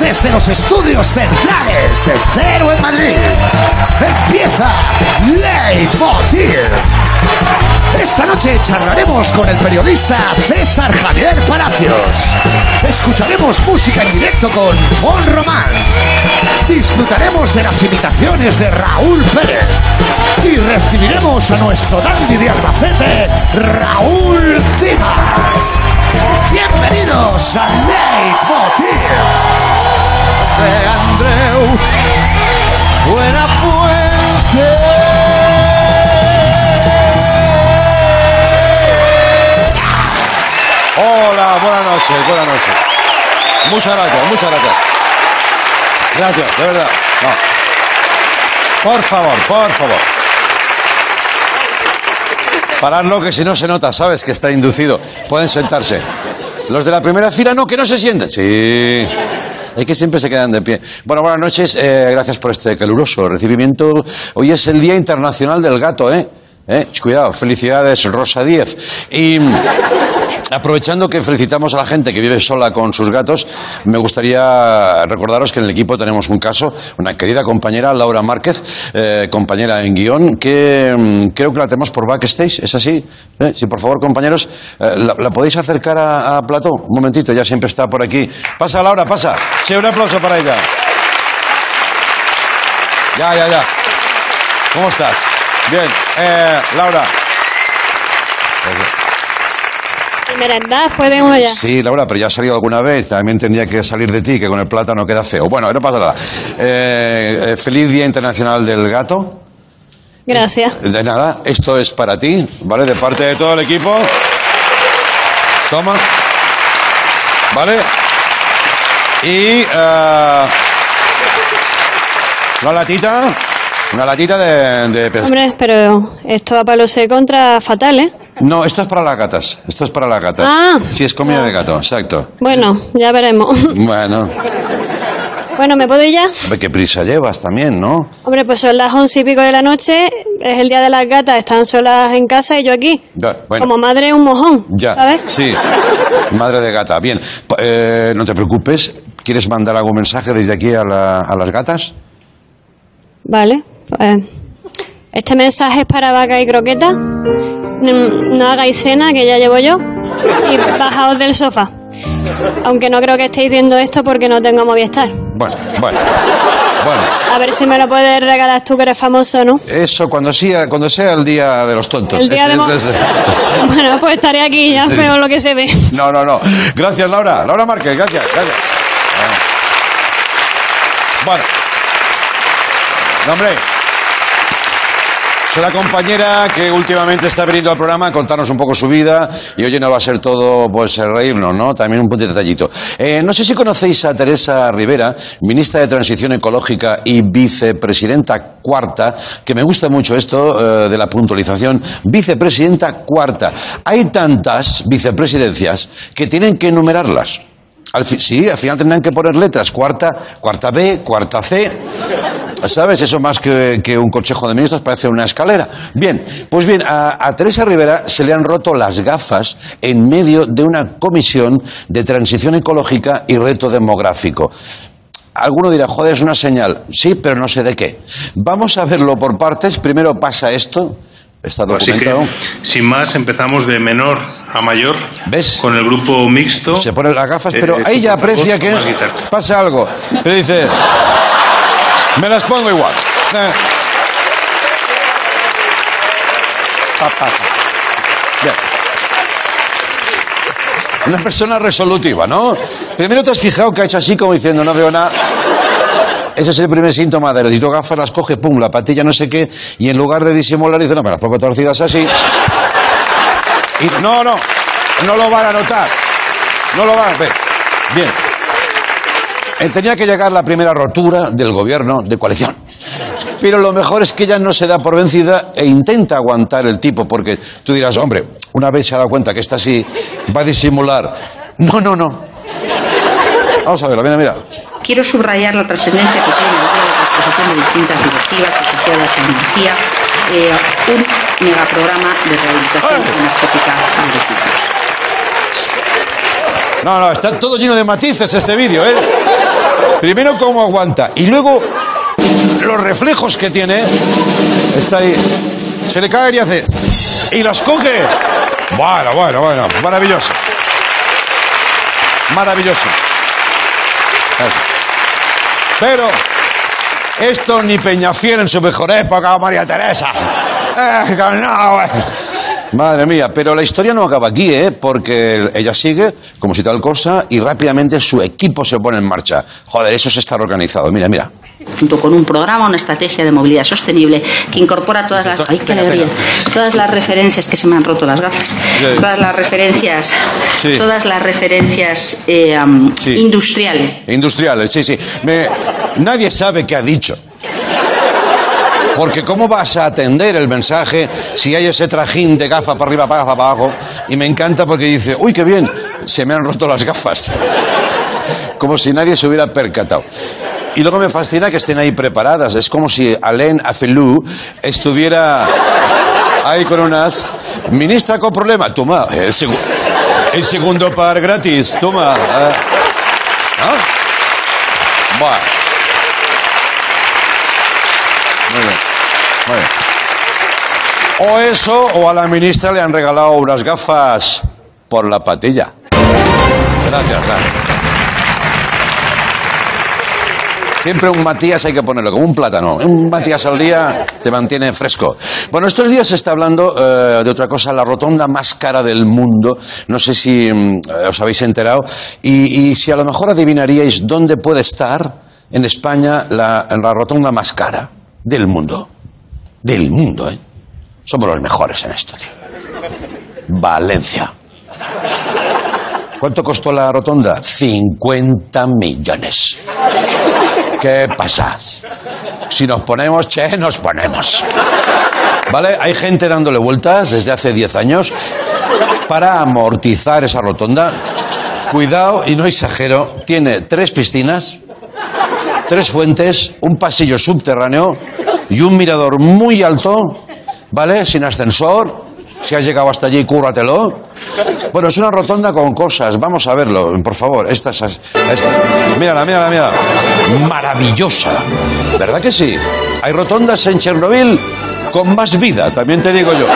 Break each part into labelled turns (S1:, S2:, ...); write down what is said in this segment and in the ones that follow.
S1: desde los estudios centrales de Cero en Madrid. Empieza Leitmotiv. Esta noche charlaremos con el periodista César Javier Palacios. Escucharemos música en directo con Fon Román. Disfrutaremos de las imitaciones de Raúl Pérez. Y recibiremos a nuestro dandy de Albacete, Raúl Cimas. Bienvenidos a Leitmotiv de Andreu
S2: Hola, buenas noches, buenas noches. Muchas gracias, muchas gracias. Gracias, de verdad. Por favor, por favor. Paradlo que si no se nota, sabes que está inducido. Pueden sentarse. Los de la primera fila no, que no se sienten. Sí. Es que siempre se quedan de pie. Bueno, buenas noches. eh, gracias por este caluroso recibimiento. Hoy es el Día Internacional del Gato, ¿eh? ¿Eh? Cuidado, felicidades, Rosa Díez. Y aprovechando que felicitamos a la gente que vive sola con sus gatos, me gustaría recordaros que en el equipo tenemos un caso, una querida compañera, Laura Márquez, eh, compañera en guion, que mm, creo que la tenemos por backstage, ¿es así? ¿Eh? Sí, por favor, compañeros, eh, la, podéis acercar a, a? Un momentito, ya siempre está por aquí. Pasa, Laura, pasa. Sí, un aplauso para ella. Ya, ya, ya. ¿Cómo estás? Bien. Eh, Laura.
S3: Merendad fue de ya.
S2: Sí, Laura, pero ya ha salido alguna vez. También tendría que salir de ti, que con el plátano queda feo. Bueno, no pasa nada. Eh, eh, feliz Día Internacional del Gato.
S3: Gracias.
S2: De nada, esto es para ti, ¿vale? De parte de todo el equipo. Toma. ¿Vale? Y eh, una latita, una latita de, de
S3: Hombre, pero esto a palo se contra fatal, ¿eh?
S2: No, esto es para las gatas. Esto es para las gatas.
S3: Ah.
S2: Sí, es comida de gato, exacto.
S3: Bueno, ya veremos.
S2: Bueno,
S3: Bueno, ¿me puedo ir ya?
S2: ve qué prisa llevas también, ¿no?
S3: Hombre, pues son las once y pico de la noche, es el día de las gatas, están solas en casa y yo aquí.
S2: Ya, bueno.
S3: Como madre un mojón,
S2: Ya,
S3: ¿sabes?
S2: sí. Madre de gata. Bien, eh, no te preocupes. ¿Quieres mandar algún mensaje desde aquí a, la- a las gatas?
S3: Vale, pues este mensaje es para vaca y croqueta. Mm, No hagáis cena, que ya llevo yo. Y bajaos del sofá. Aunque no creo que estéis viendo esto porque no tengo Movistar.
S2: Bueno, bueno. Bueno,
S3: A ver si me lo puedes regalar tú que eres famoso, ¿no?
S2: eso cuando sea, cuando sea el día de los tontos.
S3: El día de Mo-
S2: ese-
S3: Bueno, pues estaré aquí, ya
S2: Sí.
S3: veo lo que se ve.
S2: No, no, no. Gracias, Laura. Laura Márquez, gracias, gracias. Bueno. No, hombre. Es una compañera que últimamente está viniendo al programa a contarnos un poco su vida y oye, no va a ser todo pues reírnos, ¿no? También un punto de detallito. Eh, no sé si conocéis a Teresa Rivera, ministra de Transición Ecológica y vicepresidenta cuarta, que me gusta mucho esto eh, de la puntualización, vicepresidenta cuarta. Hay tantas vicepresidencias que tienen que enumerarlas. Sí, al final tendrán que poner letras. Cuarta, cuarta B, cuarta C. ¿Sabes? Eso más que, que un consejo de ministros parece una escalera. Bien, pues bien, a, a Teresa Rivera se le han roto las gafas en medio de una comisión de transición ecológica y reto demográfico. Alguno dirá, joder, es una señal. Sí, pero no sé de qué. Vamos a verlo por partes. Primero pasa esto. Está
S4: Así que,
S2: documentado.
S4: sin más, empezamos de menor a mayor
S2: ¿Ves?
S4: con el grupo mixto.
S2: Se pone las gafas, pero
S4: eh,
S2: ella
S4: por favor,
S2: aprecia que pasa algo. Pero dice, me las pongo igual. Eh. Una persona resolutiva, ¿no? Primero te has fijado que ha hecho así como diciendo, no veo nada. Ese es el primer síntoma de las gafas, las coge, pum, la patilla no sé qué, y en lugar de disimular dice, no, me las pongo torcidas así. Y no, no, no lo van a notar. No lo van a ver. Bien. Eh, Tenía que llegar la primera rotura del gobierno de coalición. Pero lo mejor es que ella no se da por vencida e intenta aguantar el tipo, porque tú dirás, hombre, una vez se ha dado cuenta que está así, va a disimular. No, no, no. Vamos a verlo, mira, mira.
S5: Quiero subrayar la trascendencia que tiene el de transposición de distintas directivas asociadas a energía, eh, un megaprograma de rehabilitación energética de edificios.
S2: No, no, está todo lleno de matices este vídeo, ¿eh? Primero cómo aguanta y luego los reflejos que tiene. Está ahí. Se le cae y hace. Y las coge. Bueno, bueno, bueno. Maravilloso. Maravilloso. Pero esto ni Peñafiel en su mejor época, María Teresa. Eh, no, eh. Madre mía, pero la historia no acaba aquí, ¿eh? Porque ella sigue como si tal cosa y rápidamente su equipo se pone en marcha. Joder, eso se está organizado. Mira, mira.
S5: Junto con un programa, una estrategia de movilidad sostenible que incorpora todas las, ay, qué alegría, todas las referencias que se me han roto las gafas, todas las referencias,
S2: Sí.
S5: todas las referencias eh,
S2: Sí.
S5: industriales.
S2: Industriales, sí, sí. Me- Nadie sabe qué ha dicho. Porque ¿cómo vas a atender el mensaje si hay ese trajín de gafa para arriba, para gafa para abajo? Y me encanta porque dice, uy, qué bien, se me han roto las gafas. Como si nadie se hubiera percatado. Y luego me fascina que estén ahí preparadas. Es como si Alain Afelou estuviera ahí con unas... Ministra con problema, toma, el, segu- el segundo par gratis, toma. ah. ¿No? Bueno. Muy bien. Muy bien. O eso, o a la ministra le han regalado unas gafas por la patilla. Gracias, gracias. Siempre un Matías hay que ponerlo, como un plátano. Un Matías al día te mantiene fresco. Bueno, estos días se está hablando eh, de otra cosa, la rotonda más cara del mundo. No sé si mm, eh, os habéis enterado. Y, si a lo mejor adivinaríais dónde puede estar en España la, la rotonda más cara del mundo. Del mundo, ¿eh? Somos los mejores en esto, tío. Valencia. ¿Cuánto costó la rotonda? 50 millones. ¿Qué pasa? Si nos ponemos, che, nos ponemos. ¿Vale? Hay gente dándole vueltas desde hace 10 años para amortizar esa rotonda. Cuidado, y no exagero, tiene tres piscinas, tres fuentes, un pasillo subterráneo y un mirador muy alto, ¿vale? Sin ascensor. Si has llegado hasta allí, cúrratelo. Bueno, es una rotonda con cosas. Vamos a verlo, por favor. Esta es. esta. Mírala, mírala, mírala. Maravillosa. ¿Verdad que sí? Hay rotondas en Chernobyl con más vida, también te digo yo.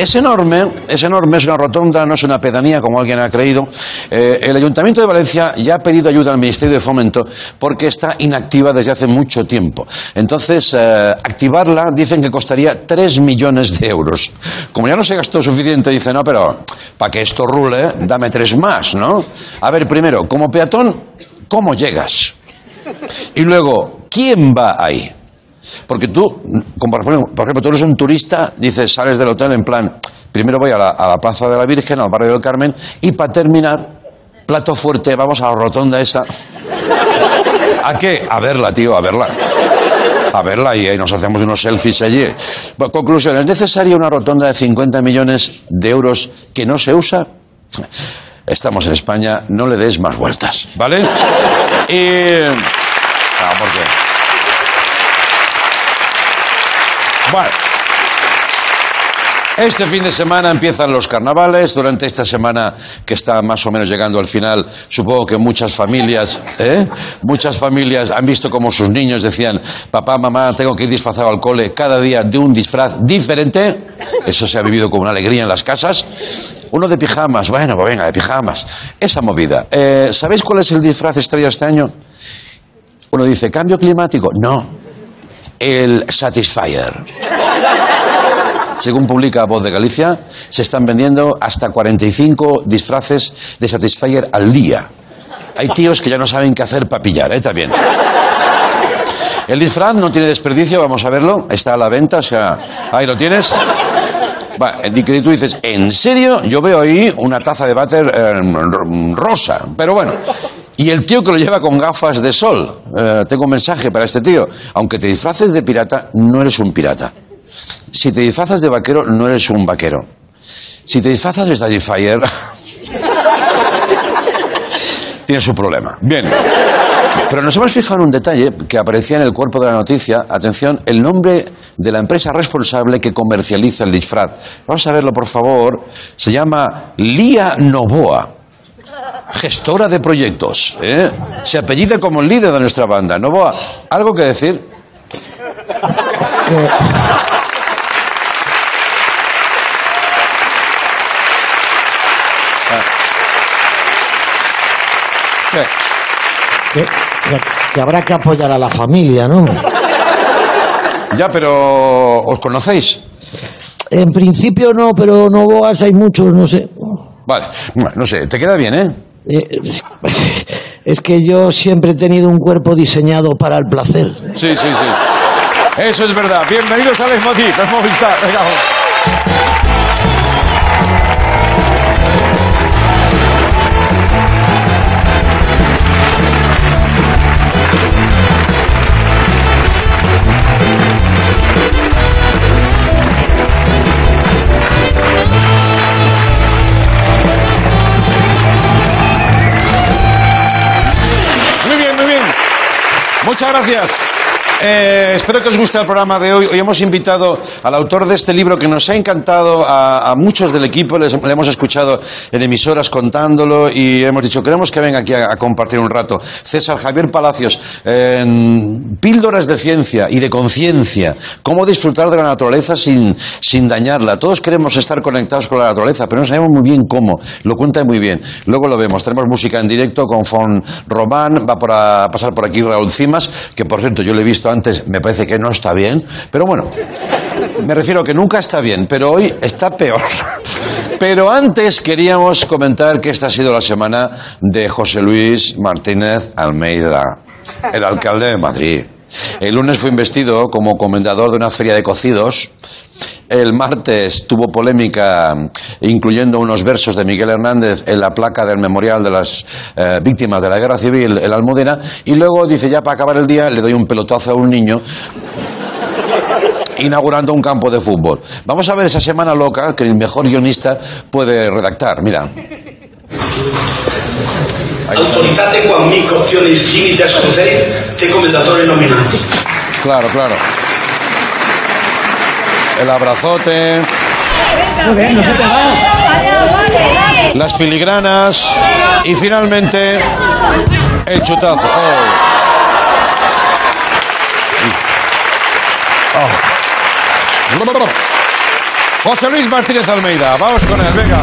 S2: Es enorme, es enorme, es una rotonda, no es una pedanía como alguien ha creído. Eh, el Ayuntamiento de Valencia ya ha pedido ayuda al Ministerio de Fomento porque está inactiva desde hace mucho tiempo. Entonces, eh, activarla dicen que costaría 3 millones de euros. Como ya no se gastó suficiente, dice, no, pero para que esto rule, dame tres más, ¿no? A ver, primero, como peatón, ¿cómo llegas? Y luego, ¿quién va ahí? Porque tú, por ejemplo, tú eres un turista, dices, sales del hotel en plan, primero voy a la, Plaza de la Virgen, al barrio del Carmen, y para terminar, plato fuerte, vamos a la rotonda esa. ¿A qué? A verla, tío, a verla. A verla y ahí nos hacemos unos selfies allí. Bueno, conclusión, ¿es necesaria una rotonda de 50 millones de euros que no se usa? Estamos en España, no le des más vueltas, ¿vale? Y... Ah, ¿por Bueno. Este fin de semana empiezan los carnavales. Durante esta semana que está más o menos llegando al final, supongo que muchas familias, ¿eh? muchas familias han visto como sus niños decían, papá, mamá, tengo que ir disfrazado al cole cada día de un disfraz diferente. Eso se ha vivido con una alegría en las casas. Uno de pijamas, bueno, pues venga, de pijamas. Esa movida. Eh, ¿Sabéis cuál es el disfraz estrella este año? Uno dice, cambio climático. No, el Satisfyer. Según publica Voz de Galicia, se están vendiendo hasta 45 disfraces de Satisfyer al día. Hay tíos que ya no saben qué hacer para pillar, ¿eh? También. El disfraz no tiene desperdicio, vamos a verlo. Está a la venta, o sea, ahí lo tienes. Va, y tú dices, ¿en serio? Yo veo ahí una taza de váter eh, rosa, pero bueno. Y el tío que lo lleva con gafas de sol. Eh, tengo un mensaje para este tío. Aunque te disfraces de pirata, no eres un pirata. Si te disfrazas de vaquero, no eres un vaquero. Si te disfrazas de Satisfyer, tiene su problema. Bien. Pero nos hemos fijado en un detalle que aparecía en el cuerpo de la noticia. Atención, el nombre de la empresa responsable que comercializa el disfraz. Vamos a verlo, por favor. Se llama Lía Novoa. Gestora de proyectos. ¿eh? Se apellida como el líder de nuestra banda. Novoa, ¿algo que decir? ¿Qué?
S6: Que, que- que habrá que apoyar a la familia, ¿no?
S2: Ya, pero ¿os conocéis?
S6: En principio no, pero no boas hay muchos, no sé.
S2: Vale, no sé, te queda bien, ¿eh?
S6: Eh, Es que yo siempre he tenido un cuerpo diseñado para el placer.
S2: Sí, sí, sí. Eso es verdad. Bienvenidos a Leitmotiv, Movistar. Venga, Muchas gracias. Eh, espero que os guste el programa de hoy. Hoy hemos invitado al autor de este libro que nos ha encantado a, a muchos del equipo. Les, le hemos escuchado en emisoras contándolo y hemos dicho, queremos que venga aquí a, a compartir un rato. César Javier Palacios, en píldoras de ciencia y de conciencia. Cómo disfrutar de la naturaleza sin, sin dañarla. Todos queremos estar conectados con la naturaleza, pero no sabemos muy bien cómo. Lo cuenta muy bien. Luego lo vemos. Tenemos música en directo con Fon Román. Va por a, a pasar por aquí Raúl Cimas, que por cierto yo lo he visto antes. Me parece que no está bien. Pero bueno, me refiero a que nunca está bien, pero hoy está peor. Pero antes queríamos comentar que esta ha sido la semana de José Luis Martínez Almeida, el alcalde de Madrid. El lunes fue investido como comendador de una feria de cocidos. El martes tuvo polémica incluyendo unos versos de Miguel Hernández en la placa del memorial de las eh, víctimas de la guerra civil en la Almudena. Y luego dice, ya para acabar el día, le doy un pelotazo a un niño inaugurando un campo de fútbol. Vamos a ver esa semana loca que el mejor guionista puede redactar. Mira.
S7: Autoritate quan mi cautionis limites concedit te comendatore nominals.
S2: Claro, claro. El abrazote. Las filigranas. Y finalmente. El chutazo. Oh. Oh. José Luis Martínez Almeida. Vamos con él, venga.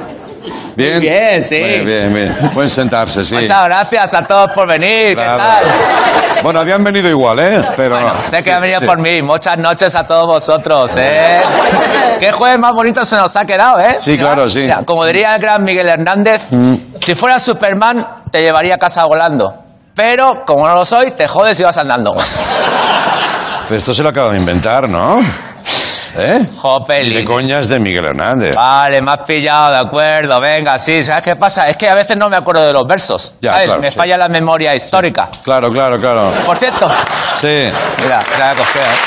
S2: Bien.
S8: Muy bien, sí.
S2: Bien, bien, bien. Pueden sentarse, sí.
S8: Muchas gracias a todos por venir.
S2: Claro.
S8: ¿Qué tal?
S2: Bueno, habían venido igual, ¿eh? Pero.
S8: Sé que han venido
S2: Sí.
S8: por mí. Muchas noches a todos vosotros, ¿eh? Qué jueves más bonito se nos ha quedado, ¿eh?
S2: Sí, claro, sí. Mm.
S8: Mira, como diría el gran Miguel Hernández, si fuera Superman, te llevaría a casa volando. Pero, como no lo soy, te jodes y vas andando.
S2: Pero esto se lo acabo de inventar, ¿no? ¿Eh?
S8: Jope,
S2: Y de coñas de Miguel Hernández.
S8: Vale, me has pillado, de acuerdo, venga, sí. ¿Sabes qué pasa? Es que a veces no me acuerdo de los versos.
S2: Ya,
S8: ¿sabes?
S2: claro,
S8: me
S2: sí.
S8: falla la memoria histórica.
S2: Claro, claro, claro.
S8: Por cierto,
S2: Sí.
S8: mira, mira la cogida, ¿eh?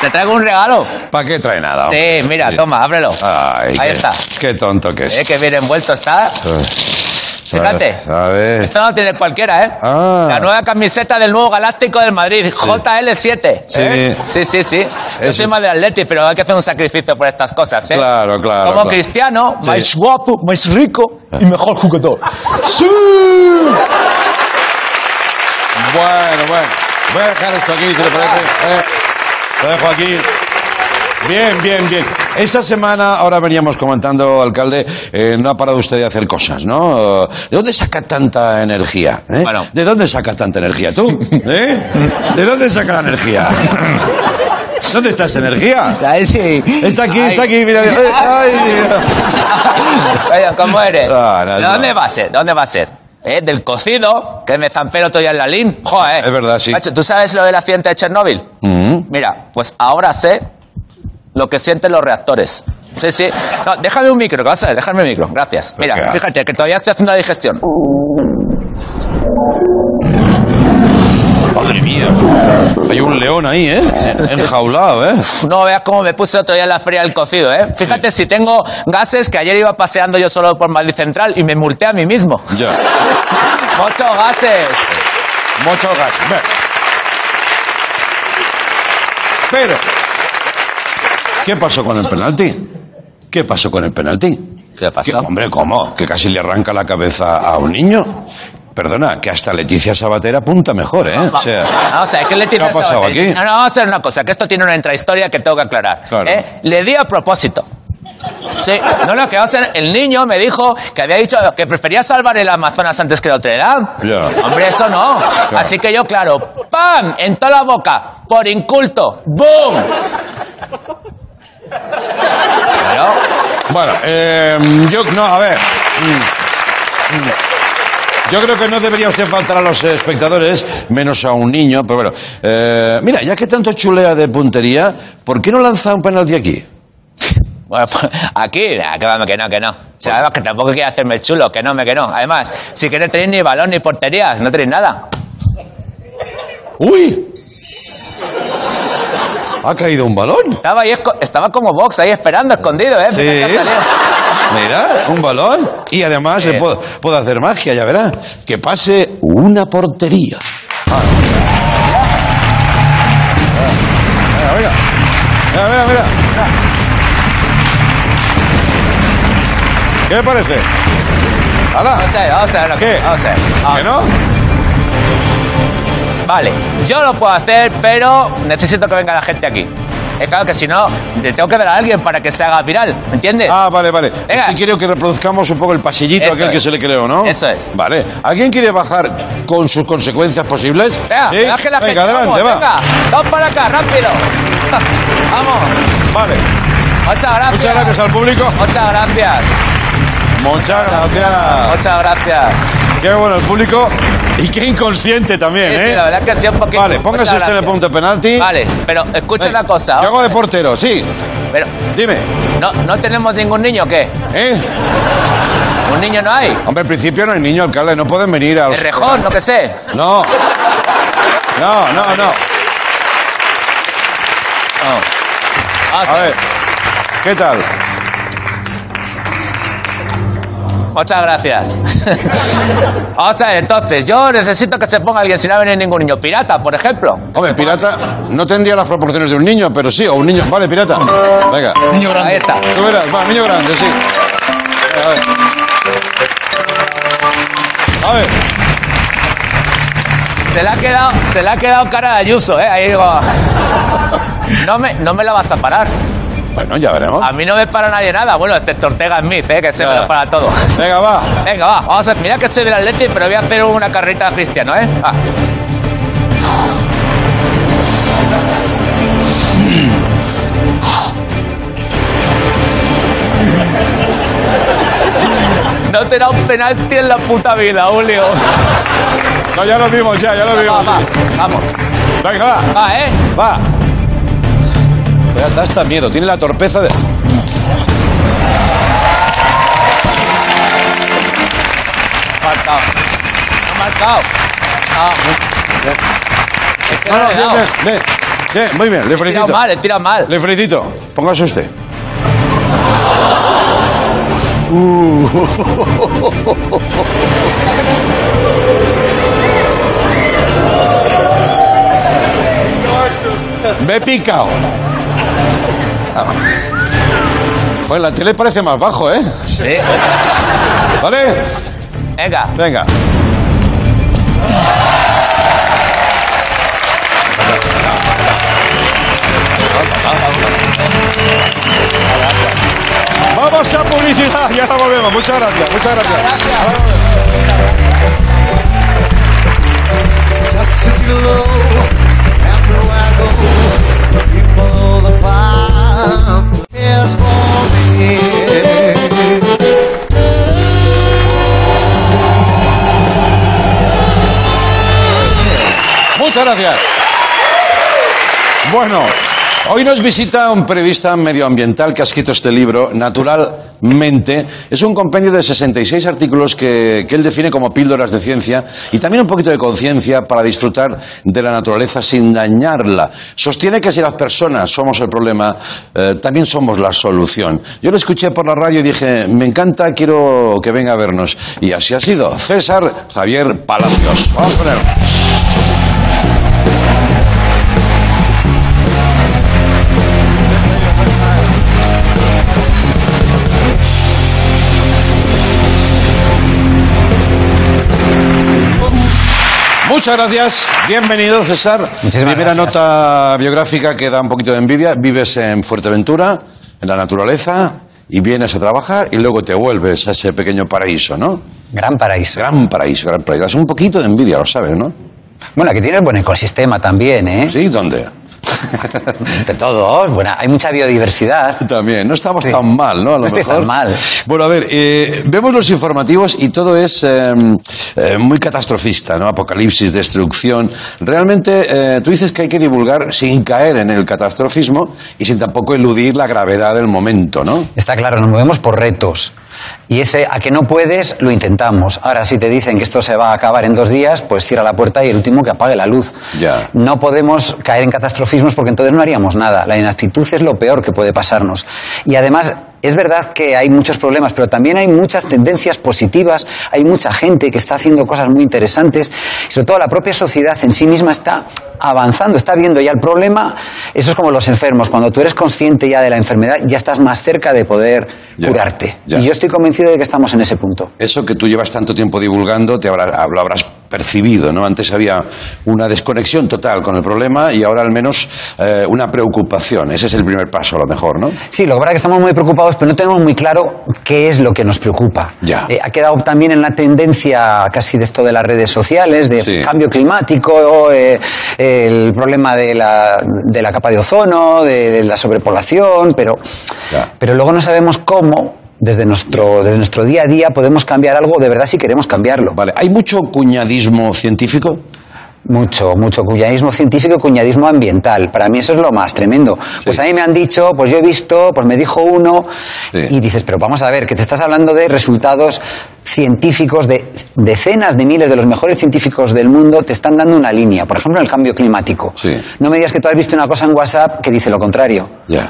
S8: Te traigo un regalo.
S2: ¿Para qué trae nada? hombre?
S8: Sí, mira, toma, ábrelo.
S2: Ay,
S8: Ahí
S2: qué,
S8: está.
S2: Qué tonto que es.
S8: Eh, que bien envuelto está. Fíjate. Esto no tiene cualquiera, ¿eh?
S2: Ah.
S8: La nueva camiseta del nuevo Galáctico del Madrid, JL7.
S2: Sí.
S8: ¿eh? Sí, sí, sí. Yo
S2: Eso.
S8: soy más de Atleti, pero hay que hacer un sacrificio por estas cosas, ¿eh?
S2: Claro, claro,
S8: Como
S2: claro.
S8: cristiano,
S2: Sí.
S8: más guapo, más rico y mejor jugador.
S2: ¡Sí! Bueno, bueno. Voy a dejar esto aquí, si le parece. ¿eh? Lo dejo aquí. Bien, bien, bien. Esta semana, ahora veníamos comentando, alcalde, eh, no ha parado usted de hacer cosas, ¿no? ¿De dónde saca tanta energía? eh?
S8: Bueno.
S2: ¿De dónde saca tanta energía tú? ¿Eh? ¿De dónde saca la energía? ¿Dónde está esa energía?
S8: Ahí sí.
S2: Está aquí,
S8: Ay.
S2: está aquí, mira. ay.
S8: Oye, ¿cómo eres?
S2: Ah, no,
S8: ¿De
S2: no.
S8: dónde va a ser? ¿De dónde va a ser? ¿Eh? Del cocido, que me zampero todavía en la LIN. Joder.
S2: Es verdad, sí.
S8: Macho, ¿Tú sabes lo del accidente de Chernóbil?
S2: Mm.
S8: Mira, pues ahora sé lo que sienten los reactores. Sí, sí. No, déjame un micro, que vas a ver, déjame un micro. Gracias. Mira, fíjate que todavía estoy haciendo la digestión.
S2: Madre mía. Hay un león ahí, ¿eh? Enjaulado, ¿eh?
S8: No veas cómo me puse otro día en la feria del cocido, ¿eh? Fíjate si tengo gases que ayer iba paseando yo solo por Madrid Central y me multé a mí mismo.
S2: Ya.
S8: ¡Muchos gases!
S2: Mucho gas. Ve. Pero, ¿qué pasó con el penalti? ¿Qué pasó con el penalti?
S8: ¿Qué ha pasado?
S2: Que, hombre, ¿cómo? ¿Que casi le arranca la cabeza a un niño? Perdona, que hasta Leticia Sabater apunta mejor, ¿eh? O sea,
S8: No, o sea, ¿qué le
S2: ¿qué ha pasado aquí?
S8: No, no, vamos a hacer una cosa, que esto tiene una intrahistoria que tengo que aclarar.
S2: Claro.
S8: ¿eh? Le di a propósito. Sí, no, no, que va a ser. El niño me dijo que había dicho que prefería salvar el Amazonas antes que Notre Dame.
S2: Ya.
S8: Hombre, eso no. Así que yo, claro, ¡pam! En toda la boca, por inculto, ¡boom! Claro.
S2: Bueno, eh, yo no, a ver. Mm, mm. Yo creo que no debería usted faltar a los espectadores, menos a un niño, pero bueno. Eh, mira, ya que tanto chulea de puntería, ¿por qué no lanza un penalti aquí?
S8: Bueno, pues, aquí, nah, que vamos, que no, que no. O sea, además que tampoco quiere hacerme el chulo, que no, me que no. Además, si que no tenéis ni balón ni porterías, no tenéis nada.
S2: ¡Uy! ¿Ha caído un balón?
S8: Estaba ahí, estaba como Vox ahí esperando, escondido, ¿eh?
S2: Sí.
S8: Mira.
S2: Mira, un balón. Y además
S8: Sí.
S2: se puede, puede hacer magia, ya verá. Que pase una portería. Ah. Venga, venga. Venga, venga, venga. ¿Qué parece? ¡Hala!
S8: A ver, vamos a ver.
S2: ¿Qué?
S8: Vamos a ver. vamos
S2: ¿Que no?
S8: Vale, yo lo puedo hacer, pero necesito que venga la gente aquí. Es claro que si no, le tengo que dar a alguien para que se haga viral, ¿me entiendes?
S2: Ah, vale, vale.
S8: Venga.
S2: Quiere que reproduzcamos un poco el pasillito
S8: Eso
S2: aquel que se le creó, ¿no?
S8: Eso es.
S2: Vale. ¿Alguien quiere bajar con sus consecuencias posibles?
S8: Venga,
S2: ¿Sí?
S8: que baje la gente.
S2: Venga, adelante,
S8: vamos,
S2: va.
S8: Venga, vamos para acá, rápido. vamos.
S2: Vale.
S8: Muchas gracias.
S2: Muchas gracias al público.
S8: Muchas gracias.
S2: Muchas gracias.
S8: Muchas gracias.
S2: Qué bueno el público y qué inconsciente también,
S8: Sí, sí,
S2: ¿eh?
S8: la verdad que sí, un poquito.
S2: Vale, póngase usted en el
S8: gracias.
S2: punto de penalti.
S8: Vale, pero escucha una cosa.
S2: Yo hago de portero, sí.
S8: Pero,
S2: Dime,
S8: ¿no, ¿no tenemos ningún niño o qué?
S2: ¿eh?
S8: ¿Un niño no hay?
S2: Hombre, en principio no hay niño, alcalde, no pueden venir a
S8: ¿El rejón? No que sé.
S2: No. No, no, no.
S8: Vamos
S2: A ver, ¿qué tal?
S8: Muchas gracias. Vamos a ver, entonces, yo necesito que se ponga alguien si no va a venir ningún niño. Pirata, por ejemplo.
S2: Hombre, pirata no tendría las proporciones de un niño, pero sí, o un niño. Vale, pirata. Venga.
S6: Niño grande.
S8: Ahí está.
S2: Tú verás, va, niño grande, sí. A ver. A ver.
S8: Se le ha quedado, se le ha quedado cara de Ayuso, ¿eh? Ahí digo. No me, no me la vas a parar.
S2: Bueno, ya veremos.
S8: A mí no me para nadie nada. Bueno, excepto Ortega Smith, ¿eh? Que se me lo para todo.
S2: Venga, va.
S8: Venga, va. Vamos a ver. Mira que soy del Atleti, pero voy a hacer una carrita cristiano, ¿eh? Va. No te da un penalti en la puta vida, Julio.
S2: No, ya lo vimos, ya, ya lo
S8: Va,
S2: vimos.
S8: va, vamos.
S2: Venga, va.
S8: Va, ¿eh?
S2: Va. Ya da hasta miedo, tiene la torpeza de.
S8: Marcado. No marcado. Ah. Es que
S2: No,
S8: no, he
S2: bien, bien, bien. Bien, muy bien, le
S8: He
S2: felicito.
S8: mal, he tirado mal.
S2: Le felicito. Póngase usted. Me he picado. Joder, la tele parece más bajo, ¿eh?
S8: Sí.
S2: ¿Vale?
S8: Venga.
S2: Venga. Vamos a publicidad, ya ahora volvemos. Muchas gracias, muchas gracias. Muchas gracias. Bueno, Hoy nos visita un periodista medioambiental que ha escrito este libro, Naturalmente. Es un compendio de 66 artículos que, él define como píldoras de ciencia y también un poquito de conciencia para disfrutar de la naturaleza sin dañarla. Sostiene que si las personas somos el problema, eh, también somos la solución. Yo lo escuché por la radio y dije, me encanta, quiero que venga a vernos. Y así ha sido. César Javier Palacios. Vamos con él. Muchas gracias. Bienvenido, César.
S9: Muchísimas
S2: Primera
S9: gracias.
S2: nota biográfica que da un poquito de envidia. Vives en Fuerteventura, en la naturaleza, y vienes a trabajar y luego te vuelves a ese pequeño paraíso, ¿no?
S9: Gran paraíso.
S2: Gran paraíso, gran paraíso. Das un poquito de envidia, lo sabes, ¿no?
S9: Bueno, aquí tienes buen ecosistema también, ¿eh?
S2: ¿Sí? ¿Dónde?
S9: De todos. Bueno, hay mucha biodiversidad.
S2: También, no estamos
S9: Sí.
S2: tan mal, ¿no? A lo
S9: No estoy
S2: mejor.
S9: tan mal.
S2: Bueno, a ver, eh, vemos los informativos y todo es eh, eh, muy catastrofista, ¿no? Apocalipsis, destrucción. Realmente, eh, tú dices que hay que divulgar sin caer en el catastrofismo y sin tampoco eludir la gravedad del momento, ¿no?
S9: Está claro, nos movemos por retos. Y ese a que no puedes, lo intentamos. Ahora, si te dicen que esto se va a acabar en dos días, pues cierra la puerta y el último que apague la luz.
S2: Ya.
S9: No podemos caer en catastrofismos porque entonces no haríamos nada. La inactitud es lo peor que puede pasarnos. Y además, es verdad que hay muchos problemas, pero también hay muchas tendencias positivas, hay mucha gente que está haciendo cosas muy interesantes, y sobre todo la propia sociedad en sí misma está avanzando, está viendo ya el problema. Eso es como los enfermos, cuando tú eres consciente ya de la enfermedad, ya estás más cerca de poder
S2: Ya,
S9: curarte.
S2: ya.
S9: Y yo estoy convencido de que estamos en ese punto.
S2: Eso que tú llevas tanto tiempo divulgando, te habrá- lo habrás percibido, ¿no? Antes había una desconexión total con el problema y ahora al menos eh, una preocupación. Ese es el primer paso, a lo mejor, ¿no?
S9: Sí, lo que pasa es que estamos muy preocupados, pero no tenemos muy claro qué es lo que nos preocupa.
S2: Ya.
S9: Eh, ha quedado también en la tendencia casi de esto de las redes sociales, de
S2: Sí.
S9: cambio climático, eh, el problema de la, de la capa de ozono, de, de la sobrepoblación, pero,
S2: Ya.
S9: pero luego no sabemos cómo. Desde nuestro, desde nuestro día a día podemos cambiar algo de verdad si queremos cambiarlo.
S2: Vale, ¿hay mucho cuñadismo científico?
S9: Mucho, mucho cuñadismo científico y cuñadismo ambiental. Para mí eso es lo más tremendo. Pues a mí me han dicho, pues yo he visto, pues me dijo uno,
S2: Sí.
S9: y dices, pero vamos a ver, que te estás hablando de resultados científicos de decenas de miles de los mejores científicos del mundo te están dando una línea. Por ejemplo, en el cambio climático.
S2: Sí.
S9: No me digas que tú has visto una cosa en WhatsApp que dice lo contrario.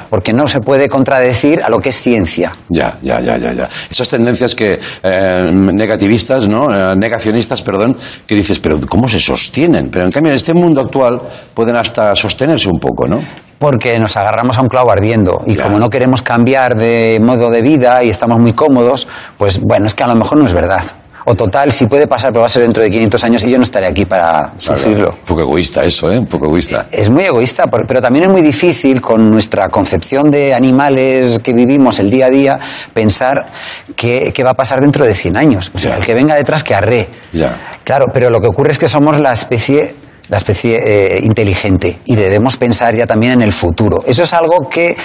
S9: Porque no se puede contradecir a lo que es ciencia.
S2: Ya, ya, ya, ya, ya. Esas tendencias que eh, negativistas, ¿no? Eh, negacionistas, perdón, que dices, pero ¿cómo se sostienen? Pero en cambio en este mundo actual pueden hasta sostenerse un poco, ¿no?
S9: Porque nos agarramos a un clavo ardiendo y como no queremos cambiar de modo de vida y estamos muy cómodos, pues bueno, es que a lo mejor no es verdad. O total, si puede pasar, pero va a ser dentro de 500 años y yo no estaré aquí para sufrirlo.
S2: Un poco egoísta eso, ¿eh? Un poco egoísta.
S9: Es muy egoísta, pero también es muy difícil con nuestra concepción de animales que vivimos el día a día pensar qué, qué va a pasar dentro de 100 años. O sea,
S2: Ya.
S9: el que venga detrás que arre.
S2: Ya.
S9: Claro, pero lo que ocurre es que somos la especie la especie eh, inteligente y debemos pensar ya también en el futuro. Eso es algo que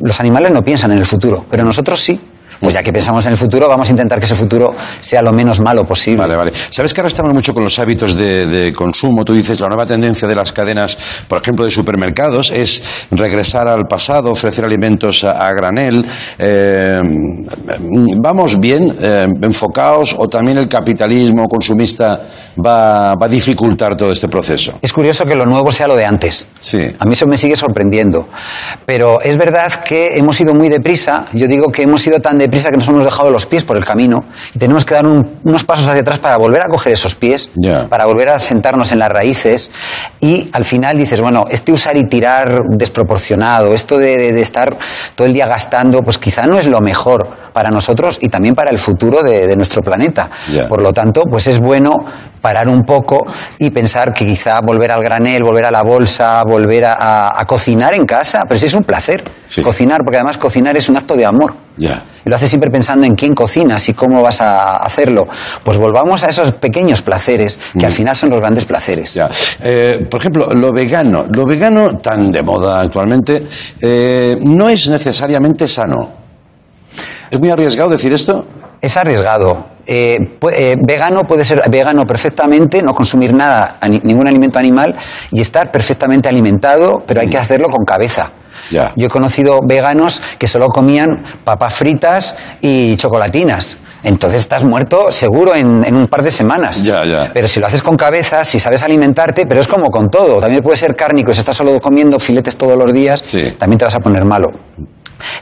S9: los animales no piensan en el futuro, pero nosotros sí. Pues ya que pensamos en el futuro, vamos a intentar que ese futuro sea lo menos malo posible.
S2: Vale, vale. ¿Sabes que ahora estamos mucho con los hábitos de, de consumo? Tú dices, la nueva tendencia de las cadenas, por ejemplo, de supermercados, es regresar al pasado, ofrecer alimentos a, a granel. Eh, ¿Vamos bien, eh, enfocados, o también el capitalismo consumista va, va a dificultar todo este proceso?
S9: Es curioso que lo nuevo sea lo de antes.
S2: Sí.
S9: A mí eso me sigue sorprendiendo. Pero es verdad que hemos ido muy deprisa. Yo digo que hemos ido tan deprisa que nos hemos dejado los pies por el camino y tenemos que dar un- unos pasos hacia atrás para volver a coger esos pies, para volver a sentarnos en las raíces y al final dices, bueno, este usar y tirar desproporcionado, esto de, de- de estar todo el día gastando, pues quizá no es lo mejor para nosotros y también para el futuro de, de nuestro planeta. Por lo tanto, pues es bueno parar un poco y pensar que quizá volver al granel, volver a la bolsa, volver a, a- a cocinar en casa, pero sí es un placer
S2: Sí.
S9: cocinar, porque además cocinar es un acto de amor. Y lo haces siempre pensando en quién cocinas y cómo vas a hacerlo. Pues volvamos a esos pequeños placeres, que al final son los grandes placeres.
S2: Mm. Eh, por ejemplo, lo vegano. Lo vegano, tan de moda actualmente, eh, no es necesariamente sano. ¿Es muy arriesgado decir esto?
S9: Es arriesgado. Eh, eh, vegano puede ser vegano perfectamente, no consumir nada, ningún alimento animal y estar perfectamente alimentado, pero hay que hacerlo con cabeza.
S2: Ya.
S9: Yo he conocido veganos que solo comían papas fritas y chocolatinas. Entonces estás muerto seguro en, en un par de semanas.
S2: Ya, ya.
S9: Pero si lo haces con cabeza, si sabes alimentarte, pero es como con todo. También puede ser cárnico, si estás solo comiendo filetes todos los días,
S2: Sí.
S9: también te vas a poner malo.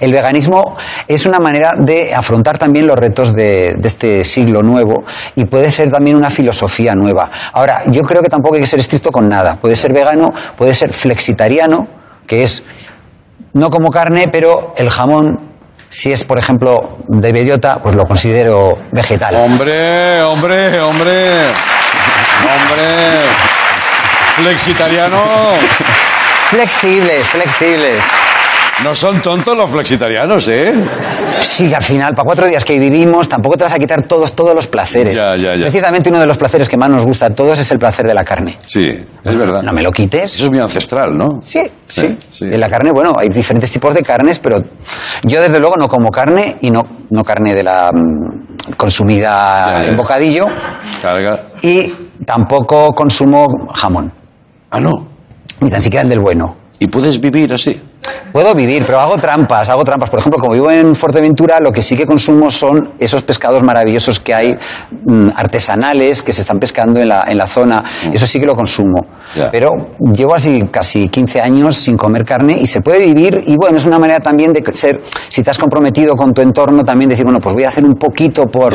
S9: El veganismo es una manera de afrontar también los retos de, de este siglo nuevo y puede ser también una filosofía nueva. Ahora, yo creo que tampoco hay que ser estricto con nada. Puede ser vegano, puede ser flexitariano, que es no como carne, pero el jamón, si es, por ejemplo, de bellota, pues lo considero vegetal.
S2: Hombre, hombre, hombre. Hombre. Flexitariano.
S9: Flexibles, flexibles.
S2: No son tontos los flexitarianos, ¿eh?
S9: Sí, al final, para cuatro días que vivimos, tampoco te vas a quitar todos, todos los placeres.
S2: Ya, ya, ya.
S9: Precisamente uno de los placeres que más nos gusta a todos es el placer de la carne.
S2: Sí, es verdad.
S9: No me lo quites.
S2: Eso es muy ancestral, ¿no?
S9: Sí, sí.
S2: Sí, sí.
S9: En la carne, bueno, hay diferentes tipos de carnes, pero yo desde luego no como carne y no, no carne de la mm, consumida en bocadillo
S2: Carga.
S9: y tampoco consumo jamón,
S2: Ah, no.
S9: ni tan siquiera el del bueno.
S2: ¿Y puedes vivir así?
S9: Puedo vivir, pero hago trampas, hago trampas. Por ejemplo, como vivo en Fuerteventura, lo que sí que consumo son esos pescados maravillosos que hay mm, artesanales que se están pescando en la, en la zona. Eso sí que lo consumo.
S2: Mm.
S9: Pero llevo así casi 15 años sin comer carne y se puede vivir. Y bueno, es una manera también de ser, si te has comprometido con tu entorno, también decir, bueno, pues voy a hacer un poquito por,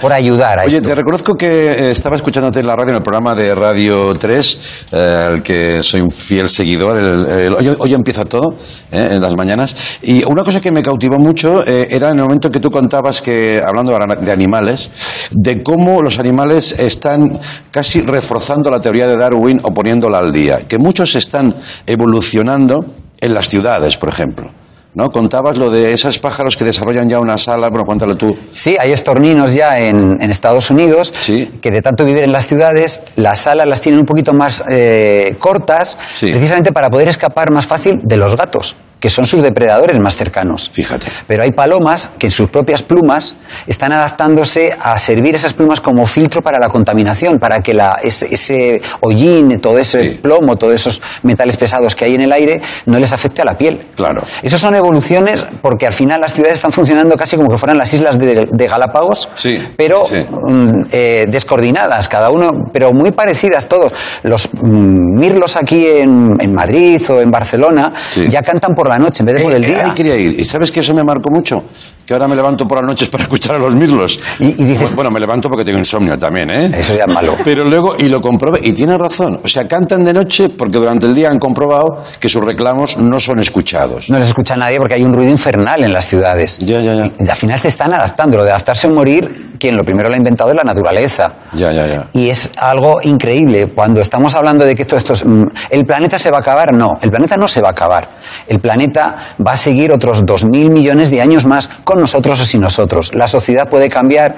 S9: por ayudar a
S2: Oye,
S9: esto.
S2: te reconozco que eh, estaba escuchándote en la radio, en el programa de Radio 3, eh, al que soy un fiel seguidor. el- el- hoy, hoy empieza todo, eh, en las mañanas. Y una cosa que me cautivó mucho eh, era en el momento que tú contabas que, hablando de animales, de cómo los animales están casi reforzando la teoría de Darwin o poniéndola al día. Que muchos están evolucionando en las ciudades, por ejemplo. ¿No? Contabas lo de esos pájaros que desarrollan ya una sala, bueno, cuéntalo tú.
S9: Sí, hay estorninos ya en, en Estados Unidos
S2: Sí.
S9: que de tanto vivir en las ciudades, las alas las tienen un poquito más eh, cortas,
S2: Sí.
S9: precisamente para poder escapar más fácil de los gatos, que son sus depredadores más cercanos.
S2: Fíjate.
S9: Pero hay palomas que en sus propias plumas están adaptándose a servir esas plumas como filtro para la contaminación, para que la, ese, ese hollín, todo ese
S2: Sí.
S9: plomo, todos esos metales pesados que hay en el aire, no les afecte a la piel.
S2: Claro.
S9: Esas son evoluciones porque al final las ciudades están funcionando casi como que fueran las islas de, de Galápagos,
S2: Sí,
S9: pero
S2: sí.
S9: mm, eh, descoordinadas, cada uno, pero muy parecidas todos. Los mm, mirlos aquí en, en Madrid o en Barcelona ya cantan por la noche en vez de por
S2: Eh,
S9: el
S2: eh,
S9: día.
S2: ahí quería ir. ¿Y sabes que eso me marcó mucho? Que ahora me levanto por las noches para escuchar a los mirlos.
S9: Y- y dices-
S2: Bueno, me levanto porque tengo insomnio también, ¿eh?
S9: Eso ya es malo.
S2: Pero luego, y lo comprobé, y tiene razón. O sea, cantan de noche porque durante el día han comprobado que sus reclamos no son escuchados.
S9: No les escucha nadie porque hay un ruido infernal en las ciudades.
S2: Ya, ya, ya.
S9: Y al final se están adaptando. Lo de adaptarse o morir, quien lo primero lo ha inventado es la naturaleza.
S2: Ya, ya, ya.
S9: Y es algo increíble. Cuando estamos hablando de que esto, esto es, mm, ¿El planeta se va a acabar? No, el planeta no se va a acabar. El planeta va a seguir otros 2.000 millones de años más con nosotros o sin nosotros. La sociedad puede cambiar